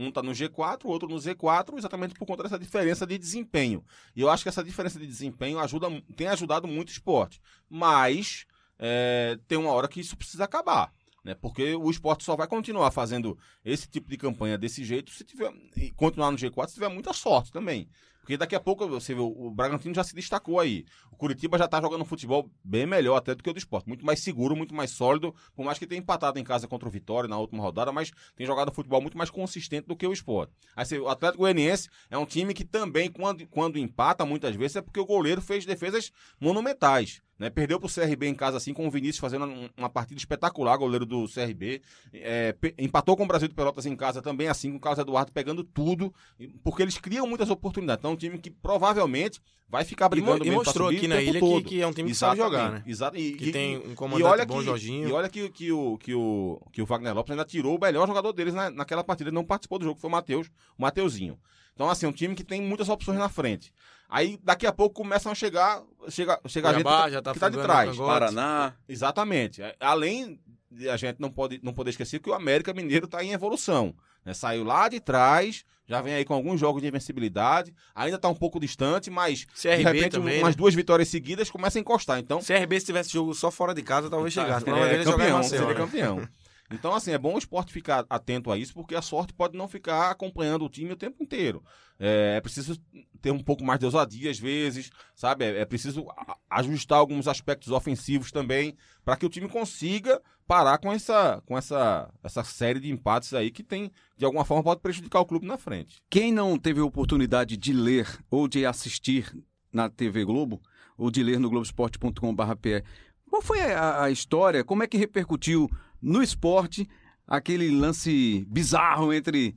Um tá no G4, o outro no Z4, exatamente por conta dessa diferença de desempenho. E eu acho que essa diferença de desempenho ajuda, tem ajudado muito o esporte. Mas é, tem uma hora que isso precisa acabar. Né? Porque o esporte só vai continuar fazendo esse tipo de campanha desse jeito se tiver. Continuar no G4 se tiver muita sorte também. Porque daqui a pouco você vê, o Bragantino já se destacou aí. O Curitiba já tá jogando um futebol bem melhor até do que o do esporte. Muito mais seguro, muito mais sólido. Por mais que tenha empatado em casa contra o Vitória na última rodada, mas tem jogado futebol muito mais consistente do que o esporte. Aí você, o Atlético Goianiense é um time que também, quando, quando empata, muitas vezes, é porque o goleiro fez defesas monumentais. Né? Perdeu pro CRB em casa assim, com o Vinícius fazendo um- uma partida espetacular, goleiro do CRB. É, empatou com o Brasil de Pelotas em casa também assim, com o Carlos Eduardo pegando tudo, e- porque eles criam muitas oportunidades. Então é um time que provavelmente vai ficar
E,
brigando
e
pra
mostrou aqui
o
na ilha que, que é um time que sabe jogar, né?
Exato. E,
Que
e-
tem
e-
um
e
comandante
olha
bom,
que,
Jorginho.
E olha que, que, o, que, o, que o Wagner Lopes ainda tirou o melhor jogador deles na, naquela partida. Ele não participou do jogo, que foi o Matheus, o Mateuzinho. Então, assim, é um time que tem muitas opções na frente. Aí, daqui a pouco, começam a chegar, chega, chega a gente
já tá
que tá de trás.
Paraná.
Exatamente. É, Além de a gente não, pode, não poder esquecer que o América Mineiro está em evolução. né? Saiu lá de trás, já vem aí com alguns jogos de invencibilidade, ainda está um pouco distante, mas
CRB
de repente
também,
umas
né?
duas vitórias seguidas começa a encostar. Então,
CRB, se tivesse jogo só fora de casa, talvez chegasse.
é,
em
campeão, seria
né?
campeão. Então, assim, é bom o esporte ficar atento a isso, porque a sorte pode não ficar acompanhando o time o tempo inteiro. É, é preciso ter um pouco mais de ousadia às vezes, sabe? É, é preciso ajustar alguns aspectos ofensivos também, para que o time consiga parar com essa, com essa, essa série de empates aí que tem, de alguma forma, pode prejudicar o clube na frente.
Quem não teve oportunidade de ler ou de assistir na TV Globo, ou de ler no globesport.com.br, qual foi a, a história, como é que repercutiu no esporte aquele lance bizarro entre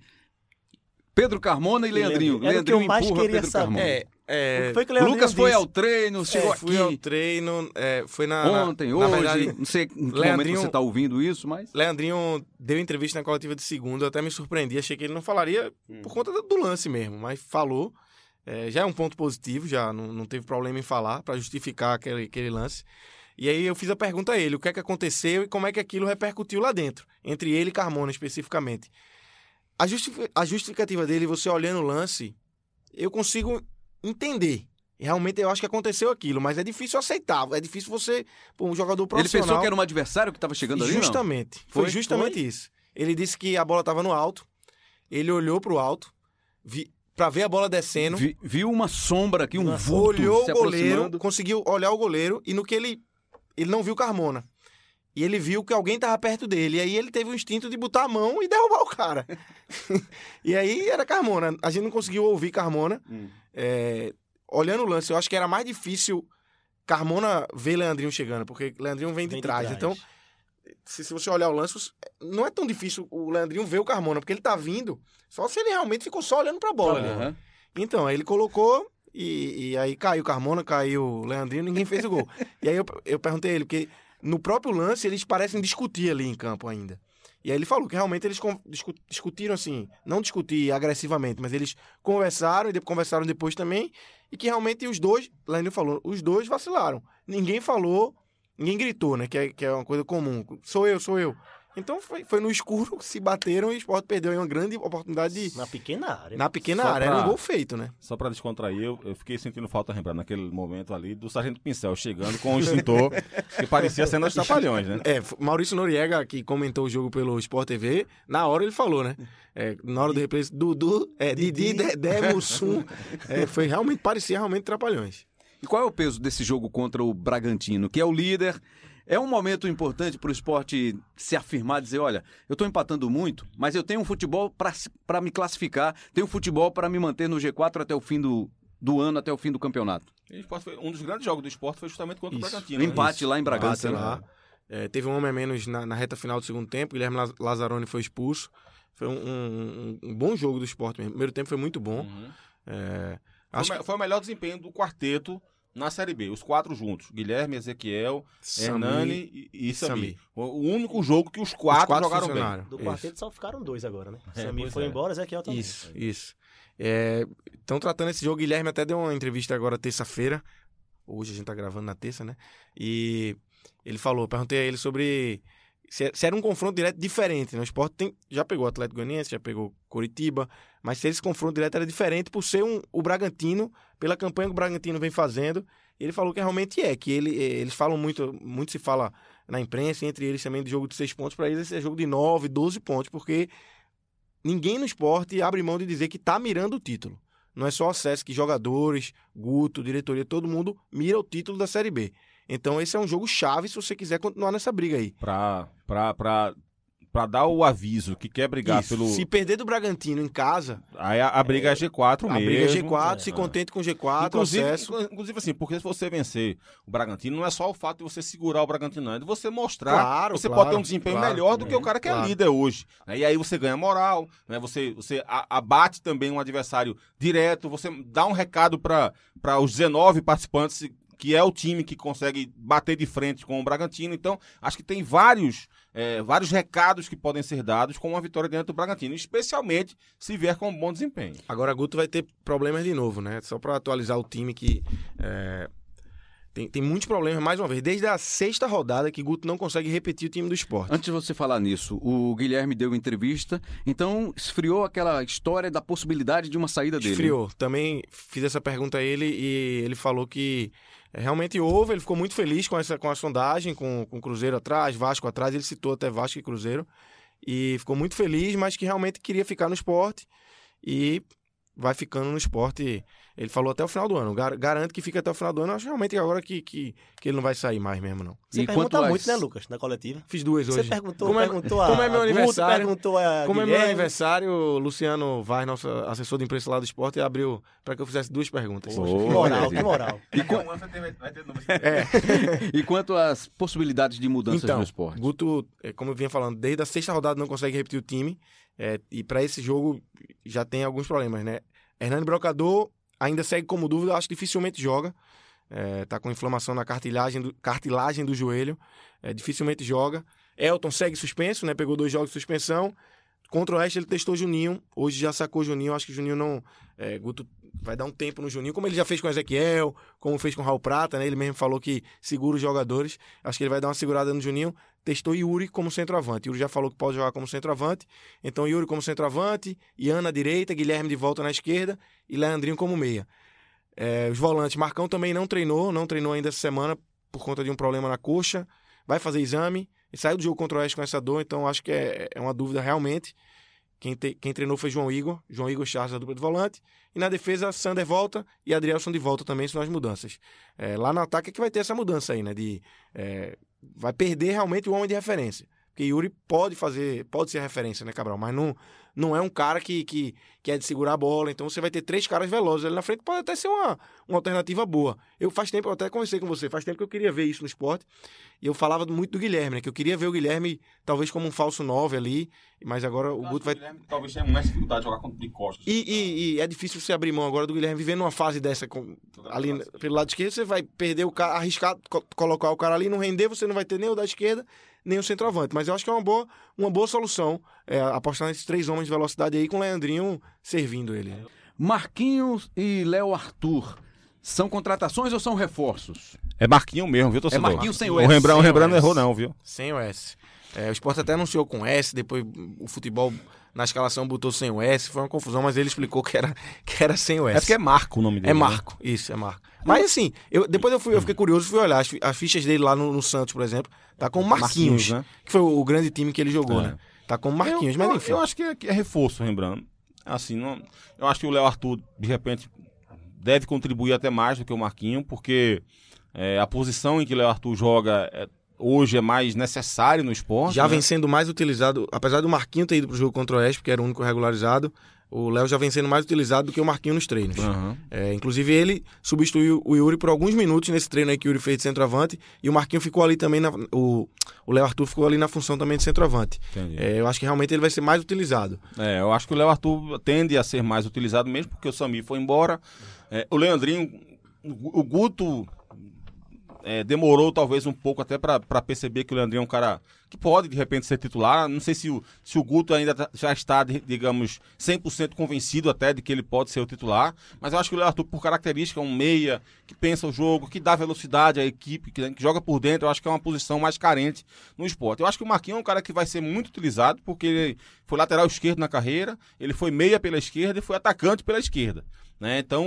Pedro Carmona e Leandrinho?
Leandrinho. Era o que eu
Leandrinho
mais
empurra
queria
Pedro
saber.
Carmona.
É, é,
foi que o Leandrinho
Lucas foi
disse?
ao treino, chegou
é, fui ao
aqui
treino, é, foi na... na-
ontem,
na
hoje,
verdade,
não sei em que momento
Leandrinho-
você está ouvindo isso, mas...
Leandrinho deu entrevista na coletiva de segunda, eu até me surpreendi, achei que ele não falaria
Hum.
por conta do, do lance mesmo, mas falou. É, já é um ponto positivo, já não, não teve problema em falar para justificar aquele, aquele lance. E aí eu fiz a pergunta a ele, o que é que aconteceu e como é que aquilo repercutiu lá dentro, entre ele e Carmona especificamente. A, a justificativa dele, você olhando o lance, eu consigo entender. Realmente eu acho que aconteceu aquilo, mas é difícil aceitar, é difícil você, pô, um jogador
Ele
profissional...
pensou que era um adversário que estava chegando ali, não?
Justamente. Foi,
Foi?
justamente isso. Ele disse que a bola estava no alto, ele olhou para o alto, vi, para ver a bola descendo,
Vi- viu uma sombra aqui, um vulto
olhou o goleiro, conseguiu olhar o goleiro e no que ele ele não viu Carmona. E ele viu que alguém estava perto dele. E aí ele teve o instinto de botar a mão e derrubar o cara. e aí era Carmona. A gente não conseguiu ouvir Carmona.
Hum.
É, olhando o lance, eu acho que era mais difícil Carmona ver Leandrinho chegando, porque Leandrinho vem de,
Vem de
trás.
trás.
Então, se, se você olhar o lance, não é tão difícil o Leandrinho ver o Carmona, porque ele tá vindo, só se ele realmente ficou só olhando pra bola. né?
Aham.
Então, aí ele colocou e, e aí caiu Carmona, caiu o Leandrinho, ninguém fez o gol. e aí eu, eu perguntei a ele, porque no próprio lance eles parecem discutir ali em campo ainda. E aí ele falou que realmente eles discutiram assim, não discutir agressivamente, mas eles conversaram e conversaram depois também, e que realmente os dois, Leandrinho falou, os dois vacilaram. Ninguém falou, ninguém gritou, né? Que é, que é uma coisa comum. Sou eu, sou eu. Então foi, foi no escuro, se bateram e o Sport perdeu aí uma grande oportunidade de,
Na pequena área.
na pequena
Só
área. Era um
pra-
gol feito, né?
Só pra descontrair, eu, eu fiquei sentindo falta, lembrar, naquele momento ali, do Sargento Pincel chegando com o extintor, que parecia sendo os trapalhões, né?
É, Maurício Noriega, que comentou o jogo pelo Sport TV, na hora ele falou, né? É, na hora do replay, Dudu, é, Didi, Dedé, Mussum. É, foi realmente, parecia realmente trapalhões.
E qual é o peso desse jogo contra o Bragantino, que é o líder? É um momento importante para o esporte se afirmar, dizer, olha, eu estou empatando muito, mas eu tenho um futebol para me classificar, tenho um futebol para me manter no G4 até o fim do, do ano, até o fim do campeonato.
Foi- um dos grandes jogos do esporte foi justamente contra
Isso.
o Bragantino.
O
né?
empate lá em Bragança. Né?
lá. É, teve um homem a menos na, na reta final do segundo tempo, Guilherme Laz- Lazzaroni foi expulso. Foi um, um- um bom jogo do esporte mesmo. O primeiro tempo foi muito bom.
Uhum.
É,
Foi,
que
foi o melhor desempenho do quarteto na Série B, os quatro juntos. Guilherme, Ezequiel,
Sami-
Hernani e, e Sami.
Sami.
O único jogo que os quatro,
os quatro
jogaram bem.
Do
Isso.
quarteto só ficaram dois agora, né?
É,
Samir
pois
foi
é.
embora, Ezequiel também.
Isso, isso. Estão tratando esse jogo. Guilherme até deu uma entrevista agora terça-feira. Hoje a gente tá gravando na terça, né? E ele falou, perguntei a ele sobre se, se era um confronto direto diferente. Né? O esporte tem, já pegou o Atlético Goianiense, já pegou Coritiba, mas se esse confronto direto era diferente por ser um, o Bragantino, pela campanha que o Bragantino vem fazendo. Ele falou que realmente é, que ele, eh, eles falam muito, muito se fala na imprensa, entre eles também de jogo de seis pontos, para eles esse é jogo de nove, doze pontos, porque ninguém no esporte abre mão de dizer que tá mirando o título. Não é só acesso que jogadores, Guto, diretoria, todo mundo mira o título da Série B. Então esse é um jogo chave se você quiser continuar nessa briga aí.
Pra, pra, pra, pra dar o aviso que quer brigar
Isso.
pelo.
Se perder do Bragantino em casa,
Aí a, a briga é, G4
a
mesmo.
briga é G4, se
É.
contente com G4,
Inclusive,
acesso.
inclu- inclusive assim, porque se você vencer o Bragantino, não é só o fato de você segurar o Bragantino, não, é de você mostrar
Claro,
você
claro,
pode ter um desempenho
claro,
melhor do que
é,
o cara que é líder hoje. né? E aí você ganha moral, né? você, você a- abate também um adversário direto, você dá um recado para os 19 participantes, que é o time que consegue bater de frente com o Bragantino. Então, acho que tem vários, é, vários recados que podem ser dados com uma vitória dentro do Bragantino, especialmente se vier com um bom desempenho.
Agora Guto vai ter problemas de novo, né? Só para atualizar o time que é, tem, tem muitos problemas, mais uma vez, desde a sexta rodada que Guto não consegue repetir o time do esporte.
Antes de você falar nisso, o Guilherme deu entrevista, então esfriou aquela história da possibilidade de uma saída dele.
Esfriou. Também fiz essa pergunta a ele e ele falou que realmente houve, ele ficou muito feliz com, essa, com a sondagem, com, com o Cruzeiro atrás, Vasco atrás, ele citou até Vasco e Cruzeiro, e ficou muito feliz, mas que realmente queria ficar no esporte e vai ficando no esporte. Ele falou até o final do ano. Gar garanto que fica até o final do ano. Acho realmente agora que, que, que ele não vai sair mais mesmo, não.
Você
E
pergunta
quanto
muito, né, Lucas, na coletiva?
Fiz duas
Você
hoje.
perguntou,
Como é-
perguntou a
como é meu
Guto,
aniversário-
perguntou a
Como é meu
Guilherme.
aniversário, o Luciano Vaz, nosso assessor de imprensa lá do esporte, abriu para que eu fizesse duas perguntas.
Poxa,
Que moral, que moral.
E,
É.
e quanto às possibilidades de mudanças
Então,
no esporte?
Guto, é, como eu vinha falando, desde a sexta rodada não consegue repetir o time. é, e para esse jogo já tem alguns problemas, né? Hernani Brocador ainda segue como dúvida, acho que dificilmente joga. É, tá com inflamação na cartilagem do, cartilagem do joelho. é, dificilmente joga. Elton segue suspenso, né? Pegou dois jogos de suspensão. Contra o Oeste ele testou Juninho, hoje já sacou Juninho, acho que Juninho não... É, Guto vai dar um tempo no Juninho, como ele já fez com o Ezequiel, como fez com o Raul Prata, né? Ele mesmo falou que segura os jogadores. Acho que ele vai dar uma segurada no Juninho. Testou Yuri como centroavante. Yuri já falou que pode jogar como centroavante. Então Yuri como centroavante, Ian na direita, Guilherme de volta na esquerda e Leandrinho como meia. É, os volantes, Marcão também não treinou, não treinou ainda essa semana por conta de um problema na coxa. Vai fazer exame. E saiu do jogo contra o Oeste com essa dor, então acho que é, é uma dúvida realmente. Quem, te, quem treinou foi João Igor, João Igor Charles, a dupla de volante. E na defesa, Sander volta e Adrielson de volta também, são as mudanças. É, lá no ataque é que vai ter essa mudança aí, né? De, é, vai perder realmente o homem de referência. Porque Yuri pode fazer, pode ser referência, né, Cabral? Mas não, não é um cara que, que, que é de segurar a bola. Então você vai ter três caras velozes ali na frente, pode até ser uma, uma alternativa boa. Eu faz tempo, eu até conversei com você, faz tempo que eu queria ver isso no esporte. E eu falava muito do Guilherme, né? Que eu queria ver o Guilherme, talvez como um falso 9 ali. Mas agora o Guto vai.
Guilherme, talvez tenha mais dificuldade de jogar contra o costas.
E, e, e, é difícil você abrir mão agora do Guilherme vivendo uma fase dessa com, ali pelo lado esquerdo. Você vai perder o cara, arriscar co colocar o cara ali, não render, você não vai ter nem o da esquerda nem o centroavante. Mas eu acho que é uma boa, uma boa solução é, apostar nesses três homens de velocidade aí com o Leandrinho servindo ele.
Marquinhos e Léo Arthur. São contratações ou são reforços?
É Marquinho mesmo, viu, torcedor?
É Marquinho sem o
O
S.
Rembrandt, o
Sem o
Rembrandt não errou não, viu?
Sem o S. É, o Sport até anunciou com S, depois o futebol na escalação botou sem o S, foi uma confusão, mas ele explicou que era, que era sem o S.
É porque é Marco o nome dele.
É
né?
Marco, isso, é Marco. Mas assim, eu, depois eu, fui, eu fiquei curioso, fui olhar as, as fichas dele lá no, no Santos, por exemplo, tá com Marquinhos,
Marquinhos, né?
que foi o, o grande time que ele jogou,
É.
né? Tá com Marquinhos,
eu,
mas enfim.
Eu acho que é, que é reforço, Rembrandt. Assim, não, eu acho que o Léo Arthur, de repente, deve contribuir até mais do que o Marquinho, porque é, a posição em que o Léo Arthur joga é, hoje é mais necessária no esporte.
já
né?
vem sendo mais utilizado, apesar do Marquinho ter ido pro jogo contra o Oeste, porque era o único regularizado, o Léo já vem sendo mais utilizado do que o Marquinho nos treinos.
Aham.
É, inclusive, ele substituiu o Yuri por alguns minutos nesse treino aí que o Yuri fez de centroavante. E o Marquinho ficou ali também. Na, o o Léo Arthur ficou ali na função também de centroavante. É, eu acho que realmente ele vai ser mais utilizado.
É, eu acho que o Léo Arthur tende a ser mais utilizado mesmo, porque o Sami foi embora. É, o Leandrinho, o o Guto é, demorou talvez um pouco até para perceber que o Leandrinho é um cara que pode de repente ser titular. Não sei se o, se o Guto ainda tá- já está, digamos, 100% convencido até de que ele pode ser o titular. Mas eu acho que o Léo Arthur, por característica, é um meia que pensa o jogo, que dá velocidade à equipe, que, que joga por dentro. Eu acho que é uma posição mais carente no esporte. Eu acho que o Marquinhos é um cara que vai ser muito utilizado, porque ele foi lateral esquerdo na carreira, ele foi meia pela esquerda e foi atacante pela esquerda. Né? Então,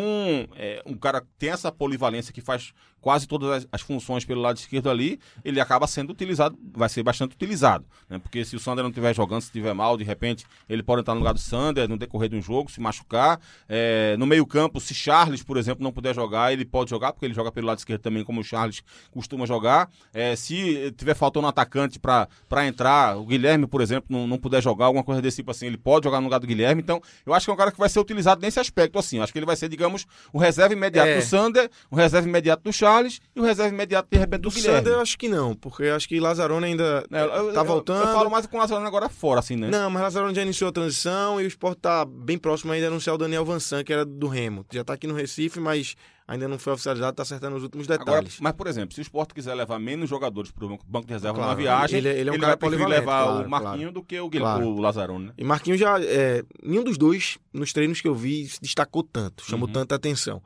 é, um cara tem essa polivalência que faz quase todas as, as funções pelo lado esquerdo ali, ele acaba sendo utilizado, vai ser bastante utilizado. Né? Porque se o Sander não estiver jogando, se estiver mal, de repente ele pode entrar no lugar do Sander no decorrer de um jogo, se machucar. É, no meio-campo, se Charles, por exemplo, não puder jogar, ele pode jogar, porque ele joga pelo lado esquerdo também, como o Charles costuma jogar. É, se tiver faltando um atacante para entrar, o Guilherme, por exemplo, não, não puder jogar, alguma coisa desse tipo assim, ele pode jogar no lugar do Guilherme. Então, eu acho que é um cara que vai ser utilizado nesse aspecto, assim. Eu acho que ele vai ser, digamos, o reserva imediato
É.
do Sander, o reserva imediato do Charles e o reserva imediato, de repente, do,
Do
Guilherme.
Sander, eu acho que não, porque eu acho que Lazarone ainda
É, eu-
tá
eu-
voltando.
Eu, falo mais com o Lazarone agora fora, assim, né?
Não, mas Lazarone já iniciou a transição e o Sport tá bem próximo ainda de anunciar o Daniel Vansan, que era do Remo. Já tá aqui no Recife, mas ainda não foi oficializado, tá acertando os últimos
Agora,
detalhes.
mas, por exemplo, se o Sport quiser levar menos jogadores para o banco de reserva
Claro,
numa viagem,
ele-
ele,
ele é um cara
vai preferir levar
claro,
o Marquinho do que o, Guil-
Claro.
o Lazarone, né?
E Marquinhos já. É, nenhum dos dois, nos treinos que eu vi, se destacou tanto, chamou
Uhum.
tanta atenção.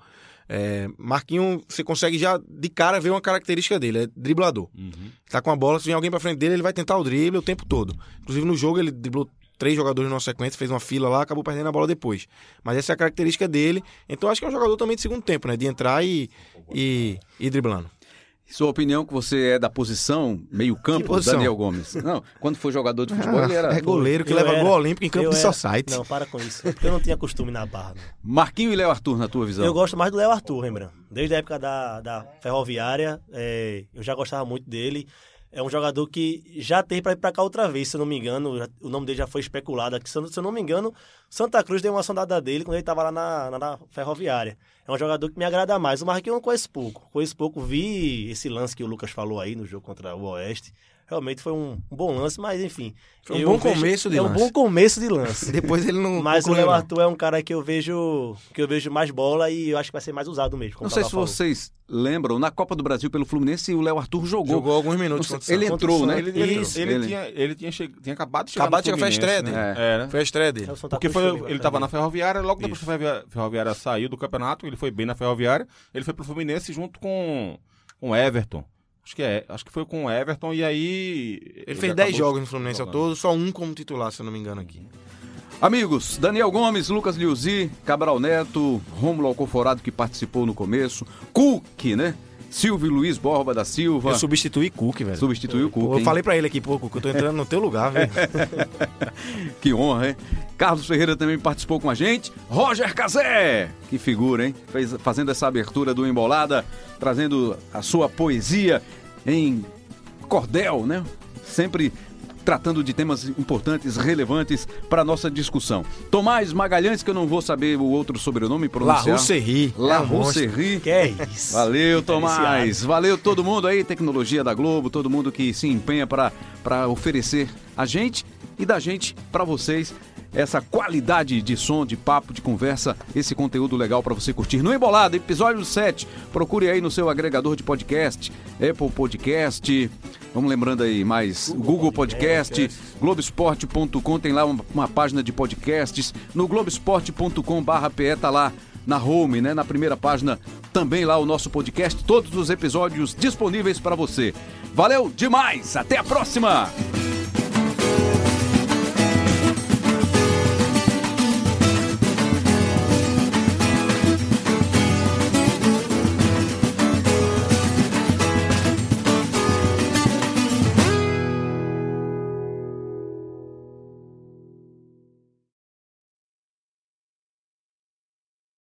É, Marquinhos, você consegue já de cara ver uma característica dele, é driblador. Tá com a bola, se vem alguém pra frente dele, ele vai tentar o drible o tempo todo. Inclusive no jogo ele driblou três jogadores numa sequência, fez uma fila lá, acabou perdendo a bola depois. Mas essa é a característica dele. Então acho que é um jogador também de segundo tempo, né? De entrar e, e, e ir driblando.
Sua opinião que você é da posição meio-campo? Daniel Gomes. Não, quando foi jogador de futebol, ele era.
é goleiro que
Eu
leva
era.
gol olímpico em campo
Eu
de
era.
society.
Não, para com isso. Porque eu não tinha costume na barra. não.
Marquinho e Léo Arthur, na tua visão.
Eu gosto mais do Léo Arthur, lembrando. Desde a época da, da Ferroviária, é, eu já gostava muito dele. É um jogador que já teve para ir para cá outra vez, se eu não me engano. o nome dele já foi especulado aqui. Se eu, não- se eu não me engano, Santa Cruz deu uma sondada dele quando ele estava lá na, na, na Ferroviária. É um jogador que me agrada mais. O Marquinhos eu não conheço pouco. Conheço pouco. Vi esse lance que o Lucas falou aí no jogo contra o Oeste. Realmente foi um, um bom lance, mas enfim.
Foi um bom
vejo-
começo de
É um
lance.
bom começo de lance.
Depois ele não.
Mas o Léo. Arthur é um cara que eu vejo que eu vejo mais bola e eu acho que vai ser mais usado mesmo. como
Não sei se
falou.
vocês lembram, na Copa do Brasil pelo Fluminense, o Léo Arthur jogou.
Jogou alguns minutos.
Sei, ele entrou, né?
Ele, ele,
Isso,
ele
ele.
tinha, ele tinha, che- tinha acabado de chegar
Acabado de chegar, foi a estreia dele.
né? É, né?
Foi a estreia dele.
É
Porque foi, ele estava na. Ferroviária, logo depois que a Ferroviária, saiu do campeonato, ele foi bem na Ferroviária, ele foi pro Fluminense junto com com o Everton. Acho que é, acho que foi com o Everton e aí
Ele fez 10
acabou
jogos no Fluminense ao
jogando.
todo, só um como titular, se eu não me engano aqui.
Amigos, Daniel Gomes, Lucas Liuzi, Cabral Neto, Rômulo Alcoforado que participou no começo, Cook, né? Silvio Luiz Borba da Silva.
Eu substituí Cook, velho.
Substituiu o Cook.
Eu
hein?
falei pra ele aqui, pô, Cook, eu tô entrando no teu lugar, velho.
Que honra, hein? Carlos Ferreira também participou com a gente. Roger Cazé, que figura, hein? Fez, fazendo essa abertura do Embolada, trazendo a sua poesia em cordel, né? Sempre tratando de temas importantes, relevantes para nossa discussão. Tomás Magalhães, que eu não vou saber o outro sobrenome
La
pronunciar. La
É um monstro.
Rousserie.
Que é isso.
Valeu. Tomás. Valeu todo mundo aí, tecnologia da Globo, todo mundo que se empenha para oferecer a gente e da gente para vocês essa qualidade de som, de papo, de conversa, esse conteúdo legal para você curtir. No Embolada, episódio 7. Procure aí no seu agregador de podcast, Apple Podcast, vamos lembrando aí mais, Google, Podcast, Globesport.com, tem lá uma, uma página de podcasts. No globesport.com/pe tá lá na home, né, na primeira página, também lá o nosso podcast, todos os episódios disponíveis para você. Valeu demais, até a próxima.